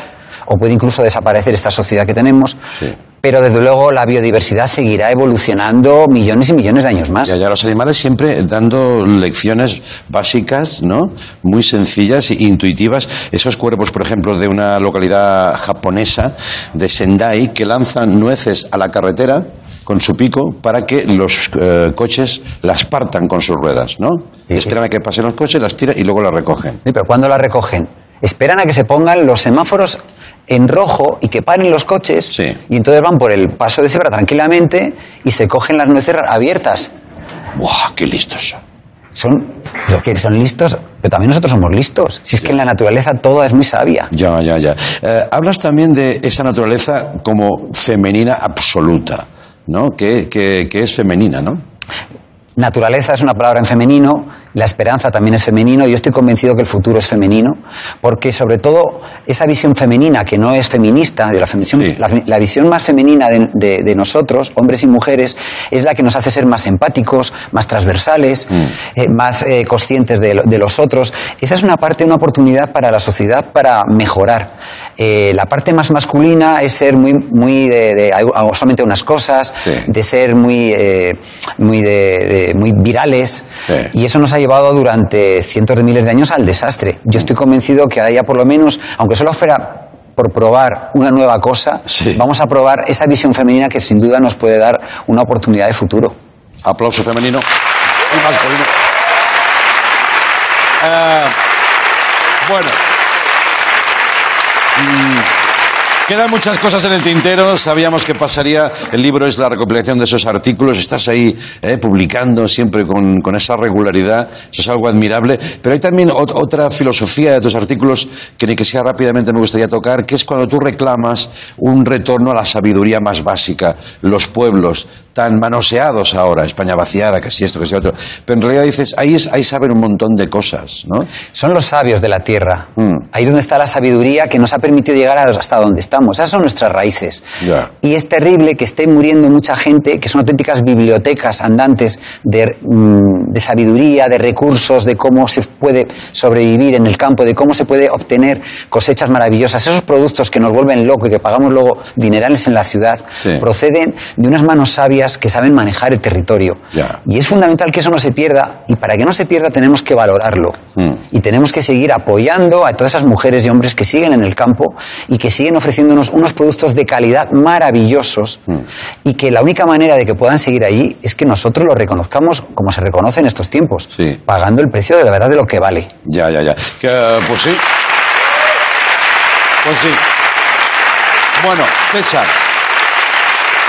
S9: o puede incluso desaparecer esta sociedad que tenemos,
S2: Sí.
S9: pero desde luego la biodiversidad seguirá evolucionando millones y millones de años más.
S2: Ya, ya, los animales siempre dando lecciones básicas, ¿no? Muy sencillas e intuitivas. Esos cuerpos, por ejemplo, de una localidad japonesa, de Sendai, que lanzan nueces a la carretera con su pico para que los eh, coches las partan con sus ruedas, ¿no?
S9: Sí.
S2: Esperan a que pasen los coches, las tiran y luego las recogen.
S9: Sí, pero ¿cuándo la recogen? Esperan a que se pongan los semáforos en rojo y que paren los coches
S2: Sí.
S9: y entonces van por el paso de cebra tranquilamente y se cogen las nueces abiertas.
S2: ¡Buah, qué listos son!
S9: Son los que son listos, pero también nosotros somos listos. Si es que en la naturaleza todo es muy sabia.
S2: Ya, ya, ya. Eh, hablas también de esa naturaleza como femenina absoluta, ¿no? Que, que- que es femenina, ¿no?
S9: Naturaleza es una palabra en femenino, la esperanza también es femenino. Yo estoy convencido que el futuro es femenino, porque sobre todo esa visión femenina, que no es feminista, de la, femisión-
S2: Sí.
S9: la, la visión más femenina de, de- de nosotros, hombres y mujeres, es la que nos hace ser más empáticos, más transversales, eh, más eh, conscientes de los otros. Esa es una parte, una oportunidad para la sociedad para mejorar. Eh, la parte más masculina es ser muy, muy de, de- solamente unas cosas,
S2: Sí.
S9: de ser muy, eh, muy, de, de- muy virales.
S2: Sí.
S9: Y eso nos ha llevado durante cientos de miles de años al desastre. Yo estoy convencido que haya por lo menos, aunque solo fuera por probar una nueva cosa,
S2: Sí.
S9: vamos a probar esa visión femenina que sin duda nos puede dar una oportunidad de futuro.
S2: Aplauso femenino y masculino. Eh, bueno. Mm, Quedan muchas cosas en el tintero. Sabíamos que pasaría. El libro es la recopilación de esos artículos. Estás ahí eh, publicando siempre con, esa regularidad. Eso es algo admirable. Pero hay también ot- otra filosofía de tus artículos que ni que sea rápidamente me gustaría tocar, que es cuando tú reclamas un retorno a la sabiduría más básica. Los pueblos tan manoseados ahora, España vaciada, que si esto, que si otro. Pero en realidad dices, ahí, es, ahí saben un montón de cosas, ¿no?
S9: Son los sabios de la tierra.
S2: Mm.
S9: Ahí donde está la sabiduría que nos ha permitido llegar hasta donde estamos. Esas son nuestras raíces.
S2: Ya.
S9: Y es terrible que esté muriendo mucha gente, que son auténticas bibliotecas andantes de, mm, de sabiduría, de recursos, de cómo se puede sobrevivir en el campo, de cómo se puede obtener cosechas maravillosas. Esos productos que nos vuelven locos y que pagamos luego dinerales en la ciudad,
S2: Sí.
S9: proceden de unas manos sabias que saben manejar el territorio. Y es fundamental que eso no se pierda, y para que no se pierda tenemos que valorarlo.
S2: Mm.
S9: Y tenemos que seguir apoyando a todas esas mujeres y hombres que siguen en el campo y que siguen ofreciéndonos unos productos de calidad maravillosos
S2: Mm.
S9: y que la única manera de que puedan seguir allí es que nosotros lo reconozcamos como se reconoce en estos tiempos,
S2: Sí.
S9: pagando el precio de la verdad de lo que vale.
S2: Ya, ya, ya. Que, eh, pues sí. Pues sí. Bueno, César.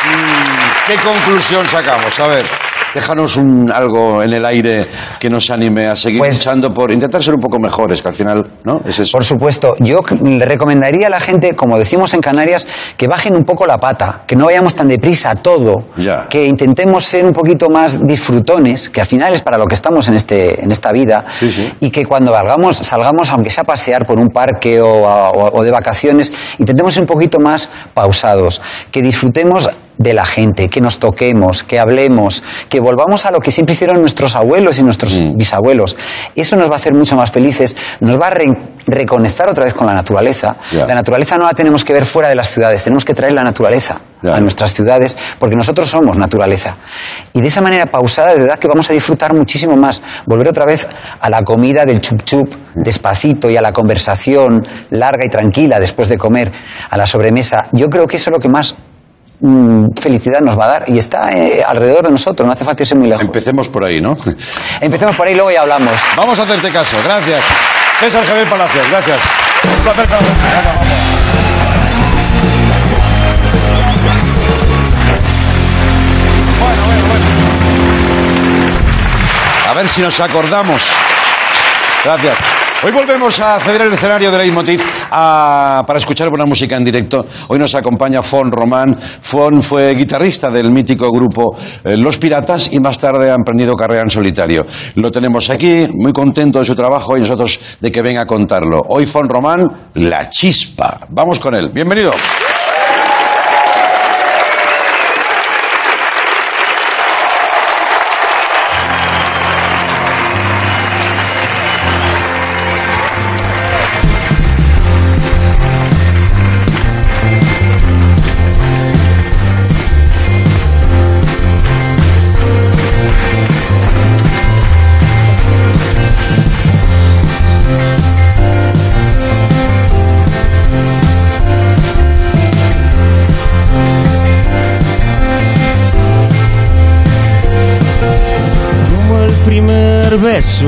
S2: mm, ¿Qué conclusión sacamos? A ver, déjanos un, algo en el aire que nos anime a seguir
S9: Pues-
S2: luchando por intentar ser un poco mejores, que al final, ¿no? Es eso.
S9: Por supuesto, yo le recomendaría a la gente, como decimos en Canarias, que bajen un poco la pata, que no vayamos tan deprisa a todo,
S2: Ya.
S9: que intentemos ser un poquito más disfrutones, que al final es para lo que estamos en, este, en esta vida,
S2: Sí, sí.
S9: y que cuando salgamos, salgamos, aunque sea a pasear por un parque o, a- o- o de vacaciones, intentemos ser un poquito más pausados, que disfrutemos de la gente, que nos toquemos, que hablemos, que volvamos a lo que siempre hicieron nuestros abuelos y nuestros
S2: Mm.
S9: bisabuelos. Eso nos va a hacer mucho más felices, nos va a re- reconectar otra vez con la naturaleza. La naturaleza no la tenemos que ver fuera de las ciudades, tenemos que traer la naturaleza a nuestras ciudades, porque nosotros somos naturaleza. Y de esa manera pausada, de verdad que vamos a disfrutar muchísimo más. Volver otra vez a la comida del chup chup, despacito, y a la conversación larga y tranquila después de comer, a la sobremesa. Yo creo que eso es lo que más mm, felicidad nos va a dar y está eh, alrededor de nosotros, no hace falta irse muy lejos.
S2: Empecemos por ahí, ¿no?
S9: Empecemos por ahí y luego ya hablamos.
S2: Vamos a hacerte caso, gracias. César Javier Palacios, gracias. Un placer para. Bueno, bueno, bueno. A ver si nos acordamos. Gracias. Hoy volvemos a ceder el escenario de Leitmotiv a- para escuchar buena música en directo. Hoy nos acompaña Fon Román. Fon fue guitarrista del mítico grupo eh, Los Piratas y más tarde ha emprendido carrera en solitario. Lo tenemos aquí, muy contento de su trabajo y nosotros de que venga a contarlo. Hoy Fon Román, La Chispa. Vamos con él. Bienvenido.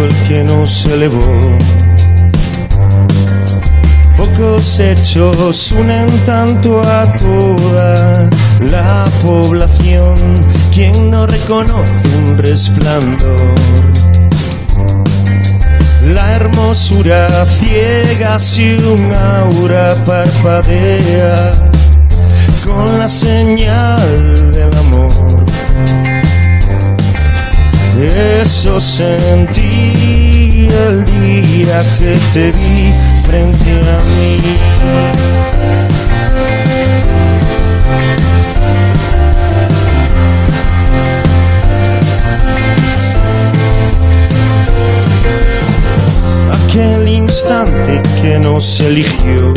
S10: El que nos elevó. Pocos hechos unen tanto a toda la población. Quien no reconoce un resplandor. La hermosura ciega si un aura parpadea con la señal del amor. Eso sentí el día que te vi frente a mí. Aquel instante que nos eligió.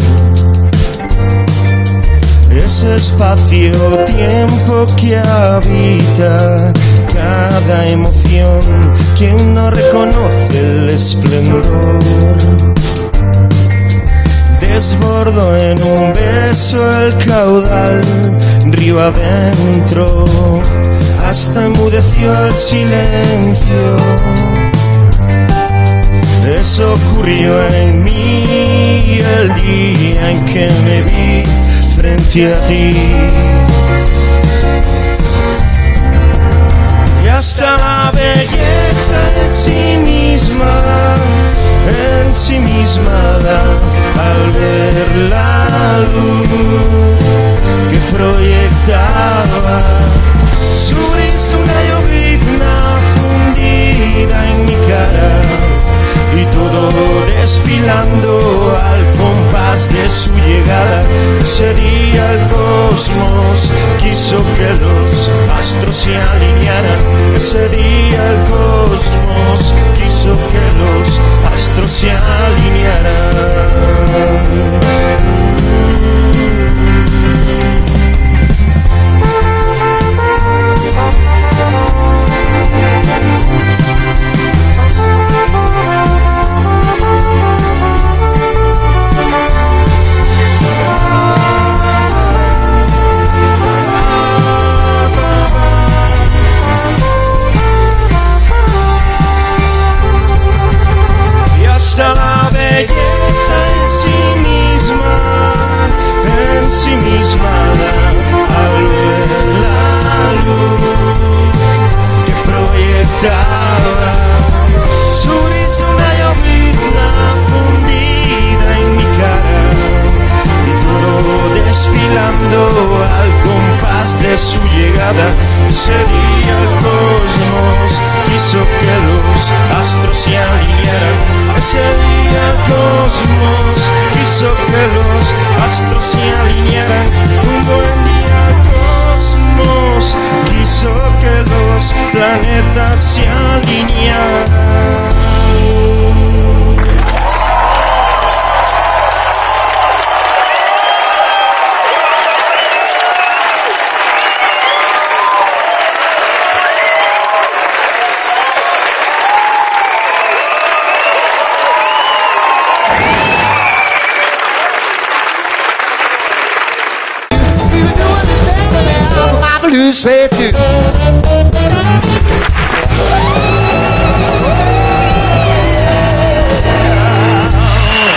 S10: Ese espacio-tiempo que habita cada emoción, quien no reconoce el esplendor. Desbordo en un beso el caudal, río adentro, hasta enmudeció el silencio. eso ocurrió en mí el día en que me vi frente a ti. Αυτά τα βέλγια ενσυμίστηκαν, ενσυμίστηκαν, αλεύθερα, αλεύθερα, αλεύθερα, αλεύθερα, quiso que los astros se alinearan. Ese día el cosmos quiso que los astros se y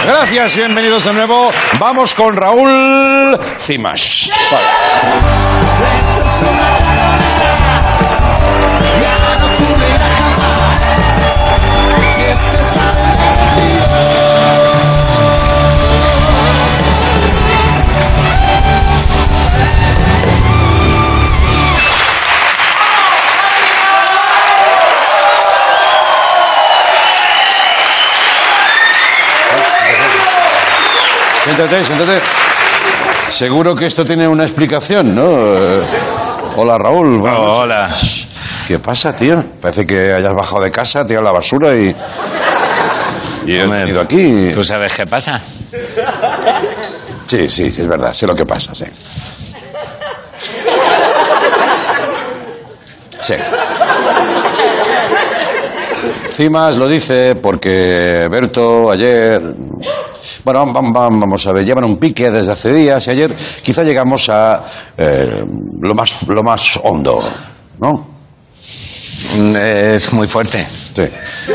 S2: Gracias, bienvenidos de nuevo. Vamos con Raúl Cimas. Siéntate, siéntate. Seguro que esto tiene una explicación, ¿no? Eh, Hola, Raúl. noches.
S8: hola.
S2: ¿Qué pasa, tío? Parece que hayas bajado de casa, tirado la basura y... Y
S8: Hombre,
S2: venido aquí.
S8: ¿Tú sabes qué pasa?
S2: Sí, sí, sí, es verdad, sé lo que pasa, sí. Sí. Cimas lo dice porque Berto ayer... Bueno, vam- vam- vamos a ver, llevan un pique desde hace días y ayer quizá llegamos a eh, lo, más, lo más hondo, ¿no?
S8: Es muy fuerte.
S2: Sí.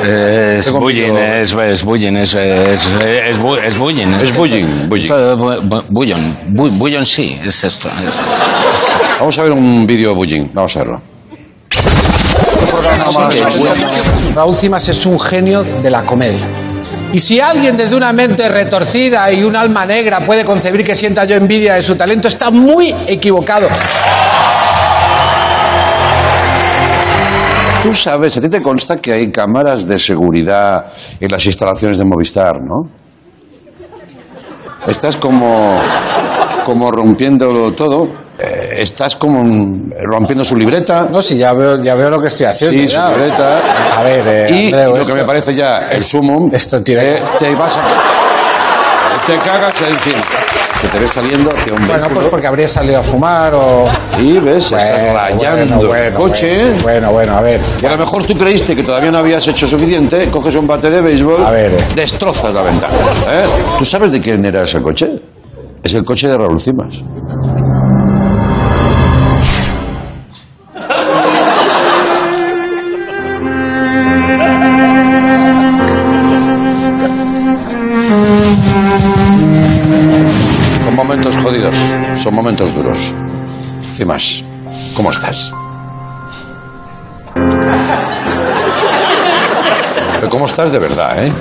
S8: Es bullying, es, es bullying, es, es, es, bu- es bullying.
S2: Es bullying, bullying.
S8: Bu- bu- Bullion, bu- bullion sí, es esto.
S2: Vamos a ver un vídeo bullying, vamos a verlo.
S11: Raúl Cimas es un genio de la comedia. Y si alguien desde una mente retorcida y un alma negra puede concebir que sienta yo envidia de su talento, está muy equivocado.
S2: Tú sabes, a ti te consta que hay cámaras de seguridad en las instalaciones de Movistar, ¿no? Estás como, como rompiéndolo todo. Eh, estás como rompiendo su libreta.
S11: No, si ya veo, ya veo lo que estoy haciendo.
S2: Sí, su libreta.
S11: A ver, eh,
S2: y
S11: Andreu,
S2: lo que
S11: esto-
S2: me parece ya el sumum.
S11: Esto tiene-
S2: eh, te vas a. Te cagas encima. Que te ves saliendo hacia un
S11: Bueno, pues porque habría salido a fumar o...
S2: Y ves, estás
S11: Bueno,
S2: rayando
S11: bueno,
S2: el coche.
S11: Bueno, bueno, a ver.
S2: Y a lo mejor tú creíste que todavía no habías hecho suficiente, coges un bate de béisbol,
S11: A ver.
S2: destrozas la ventana. ¿eh? ¿Tú sabes de quién era ese coche? Es el coche de Raúl Cimas. Cimas, ¿cómo estás? Pero ¿Cómo estás de verdad, eh?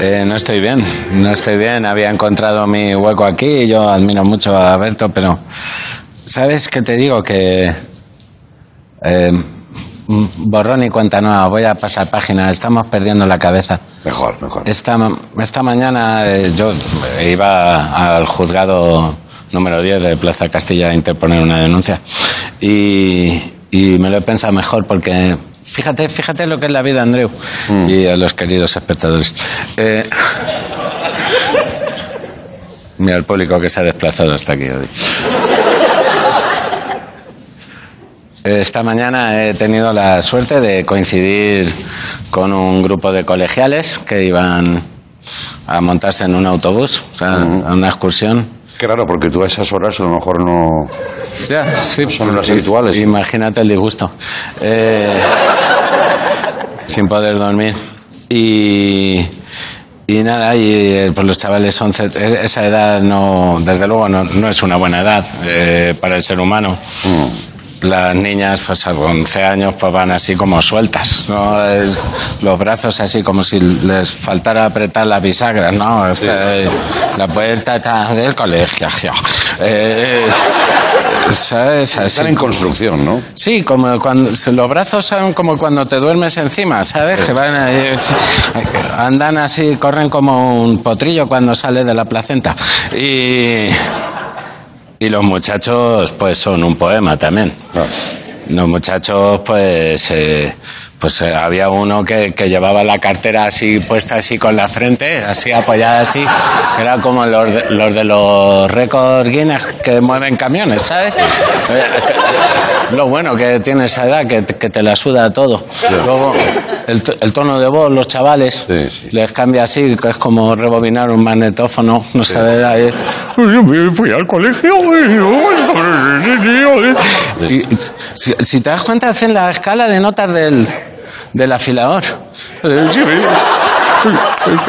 S12: Eh, no estoy bien, no estoy bien. Había encontrado mi hueco aquí. Yo admiro mucho a Berto, pero ¿sabes qué te digo? Que eh, borrón y cuenta nueva. Voy a pasar página. Estamos perdiendo la cabeza.
S2: Mejor, mejor.
S12: Esta, esta mañana eh, yo iba al juzgado número 10 de Plaza Castilla a interponer una denuncia y, y me lo he pensado mejor porque fíjate, fíjate lo que es la vida, Andreu, y a los queridos espectadores. Eh, mira el público que se ha desplazado hasta aquí hoy. Esta mañana he tenido la suerte de coincidir con un grupo de colegiales que iban a montarse en un autobús, o sea, a una excursión.
S2: Raro, porque tú a esas horas a lo mejor no...
S12: Ya, sí,
S2: son las habituales.
S12: Imagínate el disgusto. Eh, sin poder dormir. Y, y nada, y eh, pues los chavales son... ce- Esa edad no, desde luego, no, no es una buena edad eh, para el ser humano. Las niñas, pues a 11 años, pues van así como sueltas, ¿no? Es- los brazos así como si les faltara apretar las bisagras, ¿no? Está, eh, la puerta está del colegio. Eh, ¿Sabes? Así.
S2: Están en construcción, ¿no?
S12: Sí, como cuando los brazos son como cuando te duermes encima, ¿sabes? Que van andan así, corren como un potrillo cuando sale de la placenta. Y y los muchachos, pues son un poema también. Los muchachos, pues, eh, pues eh, había uno que, que llevaba la cartera así puesta así con la frente, así apoyada así, era como los de los, de los récords Guinness que mueven camiones, ¿sabes? Lo bueno que tiene esa edad, que, te- que te la suda todo. Luego, el, el tono de voz, los chavales, les cambia así, que es como rebobinar un magnetófono, no sabes, ahí, yo me fui al colegio y, y si, si te das cuenta hacen la escala de notas del, del afilador. Eh, sí,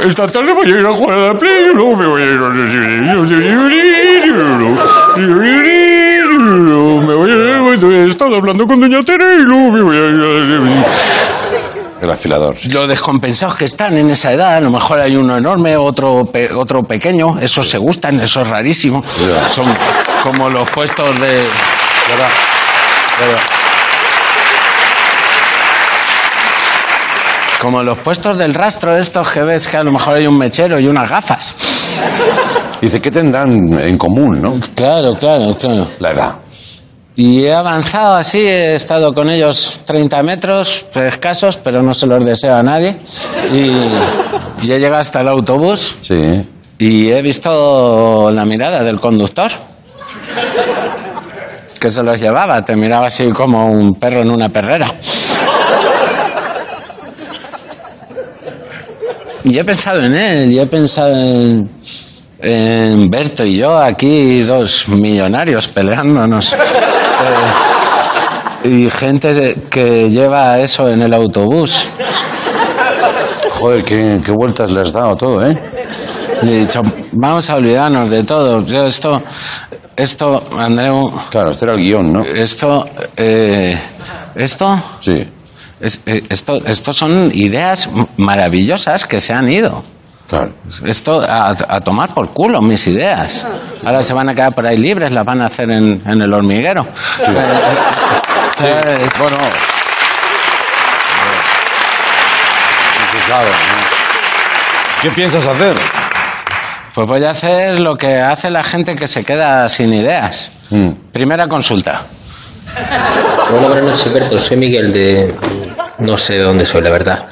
S12: esta tarde voy a ir a jugar a la play y luego me voy a ir a me voy a he estado hablando con doña Tere y
S2: El afilador.
S12: los descompensados que están en esa edad, a lo mejor hay uno enorme, otro, pe- otro pequeño, esos se gustan, eso es rarísimo. Son como los puestos de... Como los puestos del rastro estos que ves que a lo mejor hay un mechero y unas gafas.
S2: Dice, ¿qué tendrán en común, no?
S12: Claro, claro, claro.
S2: La edad.
S12: Y he avanzado así, he estado con ellos 30 metros escasos, pero no se los deseo a nadie. Y, y he llegado hasta el autobús
S2: Sí.
S12: y he visto la mirada del conductor. Que se los llevaba, te miraba así como un perro en una perrera. Y he pensado en él, y he pensado en, en Berto y yo, aquí dos millonarios peleándonos. Eh, y gente que lleva eso en el autobús.
S2: Joder, qué, qué vueltas le has dado todo, ¿eh?
S12: Y he dicho, vamos a olvidarnos de todo. Yo esto, esto, Andreu.
S2: Claro, este era el guion, ¿no?
S12: Esto, eh, esto.
S2: Sí.
S12: Es- eh, esto, esto son ideas maravillosas que se han ido.
S2: Claro.
S12: Esto a, a tomar por culo mis ideas. Ahora se van a quedar por ahí libres, las van a hacer en, en el hormiguero. Eh,
S2: Bueno. No se sabe, ¿no? ¿Qué piensas hacer?
S12: Pues voy a hacer lo que hace la gente que se queda sin ideas.
S2: Mm.
S12: Primera consulta.
S13: Hola, buenas noches, Berto. Soy Miguel de... No sé de dónde soy, la verdad.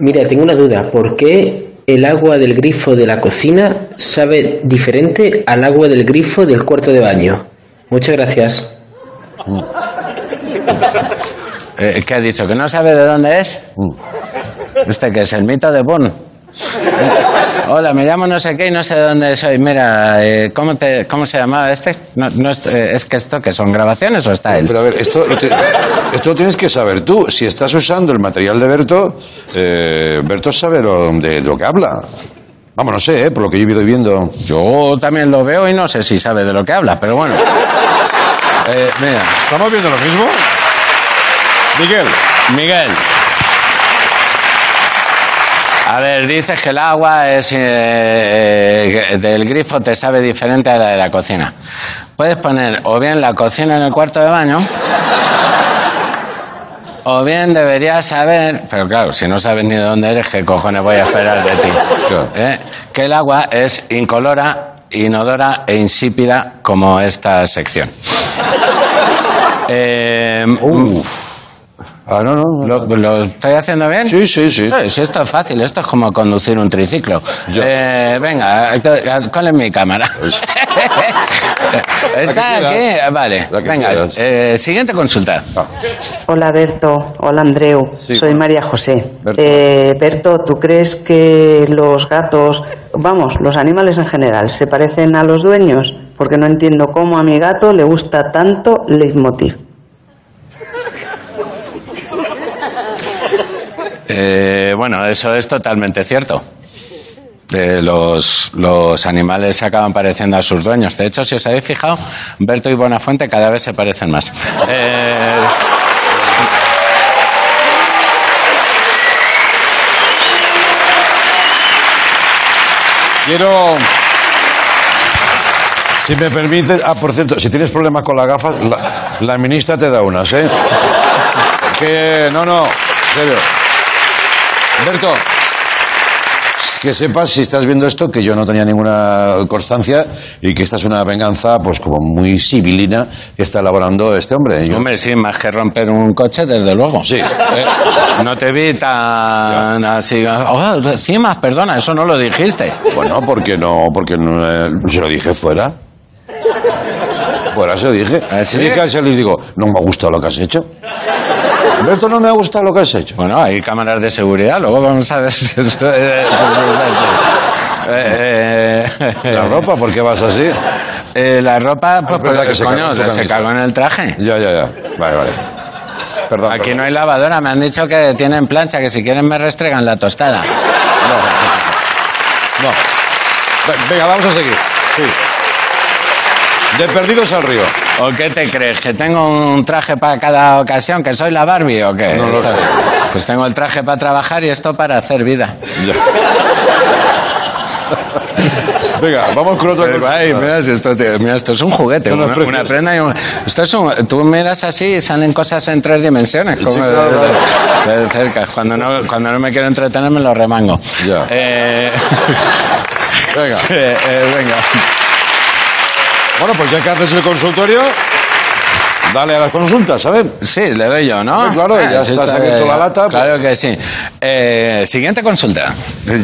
S13: Mira, tengo una duda. ¿Por qué el agua del grifo de la cocina sabe diferente al agua del grifo del cuarto de baño? Muchas gracias.
S12: Eh, ¿Qué ha dicho? ¿Que no sabe de dónde es? ¿Este que es? ¿El mito de Bourne? Hola, me llamo no sé qué y no sé de dónde soy. Mira, eh, ¿cómo, te, ¿cómo se llamaba este? No, no es, eh, es que esto, que son grabaciones o está él?
S2: Pero a ver, esto lo, te- esto lo tienes que saber tú. Si estás usando el material de Berto, eh, Berto sabe lo, de, de lo que habla. Vamos, no sé, ¿eh? por lo que yo he ido viendo.
S12: Yo también lo veo y no sé si sabe de lo que habla, pero bueno. Eh, mira.
S2: ¿Estamos viendo lo mismo? Miguel.
S12: Miguel. A ver, dices que el agua es eh, del grifo te sabe diferente a la de la cocina. Puedes poner o bien la cocina en el cuarto de baño, o bien deberías saber, pero claro, si no sabes ni de dónde eres, ¿qué cojones voy a esperar de ti? ¿Eh? Que el agua es incolora, inodora e insípida como esta sección. Eh,
S2: Ah, no, no.
S12: ¿Lo, lo estoy haciendo bien?
S2: Sí, sí, sí.
S12: Eh, si esto es fácil, esto es como conducir un triciclo. Eh, venga, ¿cuál es mi cámara? Está
S2: La que
S12: aquí, vale.
S2: La que
S12: Venga, eh, siguiente consulta.
S14: Hola Berto, hola Andreu,
S2: Sí.
S14: soy María José.
S2: Berto.
S14: Eh, Berto, ¿tú crees que los gatos, vamos, los animales en general, se parecen a los dueños? Porque no entiendo cómo a mi gato le gusta tanto Leitmotiv.
S12: Eh, bueno, eso es totalmente cierto. Eh, los, los animales se acaban pareciendo a sus dueños. De hecho, si os habéis fijado, Berto y Buenafuente cada vez se parecen más. Eh,
S2: Quiero. Si me permites. Ah, por cierto, si tienes problemas con las gafas, la, la ministra te da unas, ¿eh? Que. No, no. En serio. Berto. Que sepas, si estás viendo esto, que yo no tenía ninguna constancia y que esta es una venganza, pues como muy civilina que está elaborando este hombre. Yo-
S12: Hombre, sí, más que romper un coche, desde luego.
S2: Sí.
S12: Eh, no te vi tan así. Oh, encima, perdona, eso no lo dijiste.
S2: Bueno, porque no, porque no, eh, se lo dije fuera. Fuera se lo dije.
S12: ¿Ah, sí?
S2: Y casi le digo, no me ha gustado lo que has hecho. Berto, no me ha gustado lo que has hecho.
S12: Bueno, hay cámaras de seguridad, luego vamos a ver si eso, es así. Eh, eh,
S2: La ropa, ¿por qué vas así?
S12: eh, la ropa, pues,
S2: es verdad
S12: pues,
S2: que se
S12: coño, se cagó en el traje.
S2: Ya, ya, ya. Vale, vale. Perdón.
S12: Aquí
S2: perdón.
S12: no hay lavadora, me han dicho que tienen plancha, que si quieren me restregan la tostada.
S2: No. Ve- Venga, vamos a seguir. Sí. De perdidos al río.
S12: ¿O qué te crees? ¿Que tengo un traje para cada ocasión? ¿Que soy la Barbie o qué?
S2: No lo
S12: Esto-
S2: sé.
S12: Pues tengo el traje para trabajar y esto para hacer vida.
S2: Ya. Venga, vamos con otra
S12: Pero,
S2: cosa.
S12: ay, mira, si esto, te- mira, esto es un juguete,
S2: No, no, es
S12: una,
S2: precioso.
S12: una prenda y un- Esto es un, tú miras así y salen cosas en tres dimensiones. como de-
S2: claro,
S12: de- de cerca. Cuando no, cuando no me quiero entretener me lo remango.
S2: Ya.
S12: Eh,
S2: Venga.
S12: sí, eh, venga.
S2: Bueno, pues ya que haces el consultorio, dale a las consultas, ¿sabes?
S12: Sí, le doy yo, ¿no?
S2: Sí, claro,
S12: Ah,
S2: ya
S12: sí
S2: estás
S12: está
S2: abierto
S12: bien.
S2: la lata, pues.
S12: Claro que sí. Eh, siguiente consulta.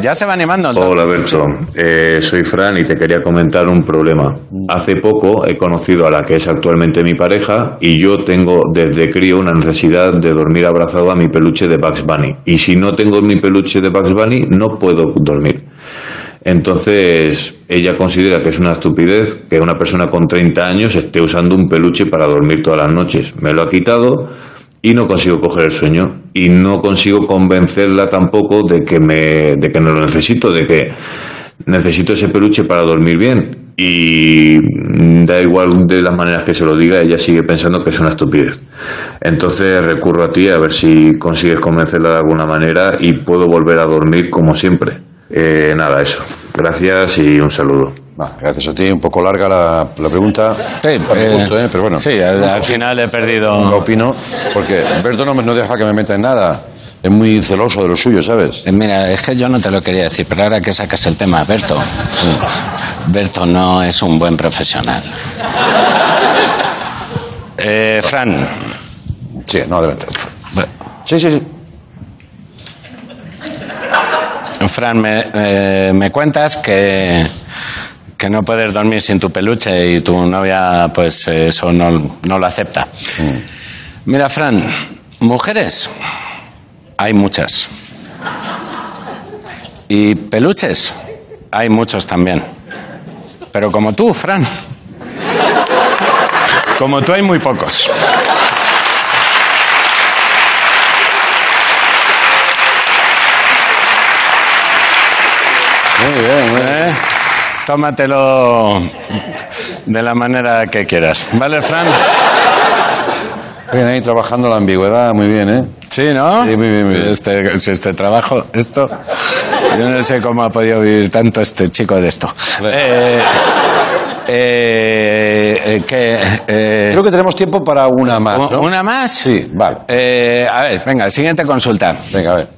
S12: Ya se va animando.
S15: Hola Berto, Eh, soy Fran y te quería comentar un problema. Hace poco he conocido a la que es actualmente mi pareja y yo tengo desde crío una necesidad de dormir abrazado a mi peluche de Bugs Bunny. Y si no tengo mi peluche de Bugs Bunny, no puedo dormir. Entonces, ella considera que es una estupidez que una persona con 30 años esté usando un peluche para dormir todas las noches. Me lo ha quitado y no consigo coger el sueño. Y no consigo convencerla tampoco de que, me, de que no lo necesito, de que necesito ese peluche para dormir bien. Y da igual de las maneras que se lo diga, ella sigue pensando que es una estupidez. Entonces recurro a ti a ver si consigues convencerla de alguna manera y puedo volver a dormir como siempre. Eh, nada, eso. Gracias y un saludo.
S2: Gracias a ti, un poco larga la, la pregunta.
S12: Sí,
S2: A mi
S12: eh,
S2: gusto, ¿eh? Pero bueno.
S12: Sí, al, al final he
S2: No
S12: perdido.
S2: opino, porque Berto no, me- no deja que me meta en nada. Es muy celoso de lo suyo, ¿sabes?
S12: Eh, Mira, es que yo no te lo quería decir, pero ahora que sacas el tema, Berto. Berto no es un buen profesional. Eh, Fran.
S2: Sí, no, adelante. Sí, sí, sí.
S12: Fran, me, eh, me cuentas que, que no puedes dormir sin tu peluche y tu novia, pues eso no, no lo acepta. Mira, Fran, mujeres hay muchas. Y peluches hay muchos también. Pero como tú, Fran. Como tú hay muy pocos.
S2: Muy bien, muy bien.
S12: ¿Eh? Tómatelo de la manera que quieras. ¿Vale, Fran?
S2: Bien, ahí trabajando la ambigüedad, muy bien, ¿eh?
S12: Sí, ¿no?
S2: Sí, muy bien, muy bien.
S12: Este, este trabajo, esto, yo no sé cómo ha podido vivir tanto este chico de esto. Eh, eh, eh, que, eh,
S2: Creo que tenemos tiempo para una más, ¿no?
S12: ¿Una más?
S2: Sí, vale.
S12: Eh, a ver, venga, siguiente consulta.
S2: Venga, a ver.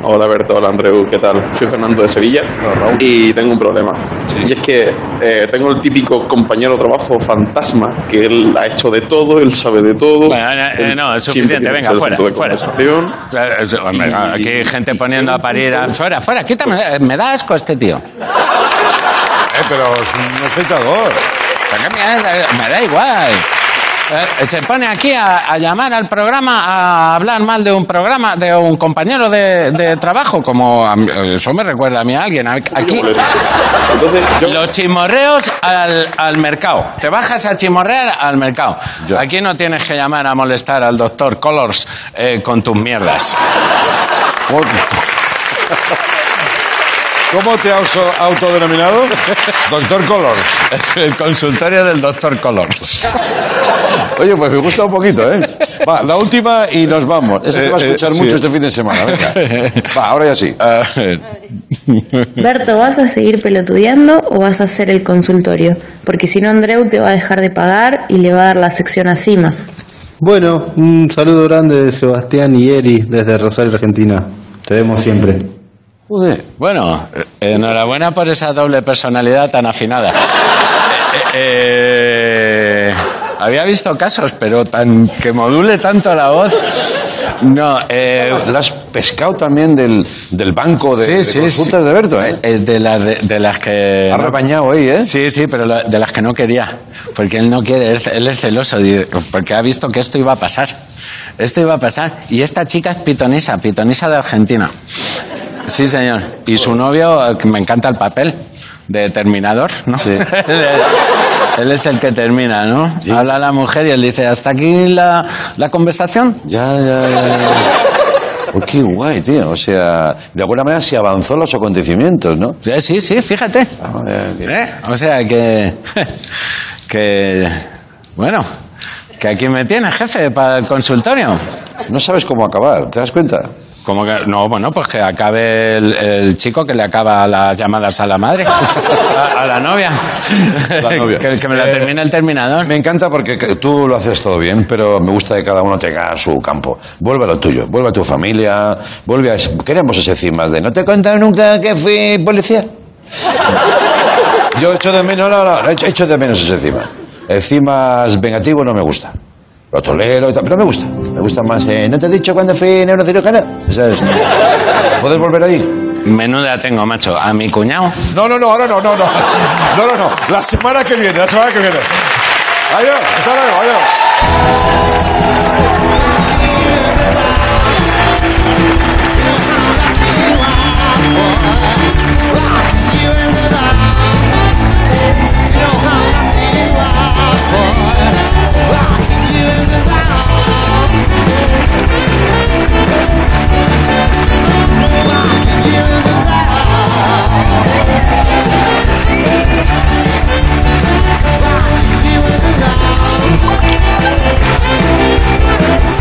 S16: Hola Berto, hola Andreu, ¿qué tal? Soy Fernando de Sevilla y tengo un problema. Y es que eh, tengo el típico compañero de trabajo fantasma, que él ha hecho de todo, él sabe de todo.
S12: Bueno, eh,
S16: él
S12: no, es suficiente, venga, fuera, fuera.
S16: conversación.
S12: Claro, es- hombre, aquí hay gente poniendo a parir. a- Fuera, fuera, quítame, eh, me da asco este tío.
S2: Eh, pero es un espectador.
S12: ¿Para qué me, me da igual. Eh, se pone aquí a, a llamar al programa a hablar mal de un programa, de un compañero de, de trabajo, como mí- eso me recuerda a mí a alguien. Aquí, los chimorreos al, al mercado. Te bajas a chimorrear al mercado. Aquí no tienes que llamar a molestar al doctor Colors eh, con tus mierdas.
S2: ¿Cómo te has autodenominado? Doctor Colors.
S12: El consultorio del doctor Colors.
S2: Oye, pues me gusta un poquito, ¿eh? Va, la última y nos vamos. Esa se va a
S12: Eh, eh,
S2: escuchar
S12: sí.
S2: mucho este fin de semana. Venga. Va, ahora ya sí.
S17: Berto, ¿vas a seguir pelotudeando o vas a hacer el consultorio? Porque si no, Andreu te va a dejar de pagar y le va a dar la sección a Cimas.
S18: Bueno, un saludo grande de Sebastián y Eri desde Rosario, Argentina. Te vemos siempre.
S12: Bueno, eh, enhorabuena por esa doble personalidad tan afinada. Eh, eh, había visto casos, pero tan que module tanto la voz. No, eh,
S2: ¿La has pescado también del, del banco de, de consultas de Berto? ¿eh?
S12: Eh, de, las, de, de las que...
S2: Ha rebañado ahí, ¿eh?
S12: Sí, sí, pero la- de las que no quería. Porque él no quiere, él, él es celoso, porque ha visto que esto iba a pasar. Esto iba a pasar. Y esta chica es pitonisa, pitonisa de Argentina. Sí, señor. Y su novio, que me encanta el papel de Terminador, ¿no? Sí. él es el que termina, ¿no? Habla la mujer y él dice, ¿hasta aquí la, la conversación?
S2: Ya, ya, ya. ya. Oh, qué guay, tío. O sea, de alguna manera se avanzó los acontecimientos, ¿no?
S12: Sí, sí, sí, fíjate. ¿Eh? O sea que. que. Bueno, que aquí me tienes, jefe, para el consultorio.
S2: No sabes cómo acabar, ¿te das cuenta?
S12: Como que, no, bueno, pues que acabe el, el chico que le acaba las llamadas a la madre, a, a la novia.
S2: La novia.
S12: que, que me la
S2: Eh,
S12: termine el terminador.
S2: Me encanta porque que- tú lo haces todo bien, pero me gusta que cada uno tenga su campo. Vuelve a lo tuyo, vuelve a tu familia, vuelve a... Queremos ese cimas de... ¿No te he contado nunca que fui policía? Yo echo de menos... No, no, echo de menos ese cima. El cimas vengativo no me gusta. Lo tolero y tal, pero me gusta. Me gusta más... eh, ¿No te he dicho cuando fui neurocirujana? ¿Sabes? ¿Puedes volver ahí?
S12: Menuda tengo, macho. A mi cuñado.
S2: No, no, no, ahora no, no, no. No, no, no. La semana que viene, la semana que viene. Adiós, hasta luego, adiós. Música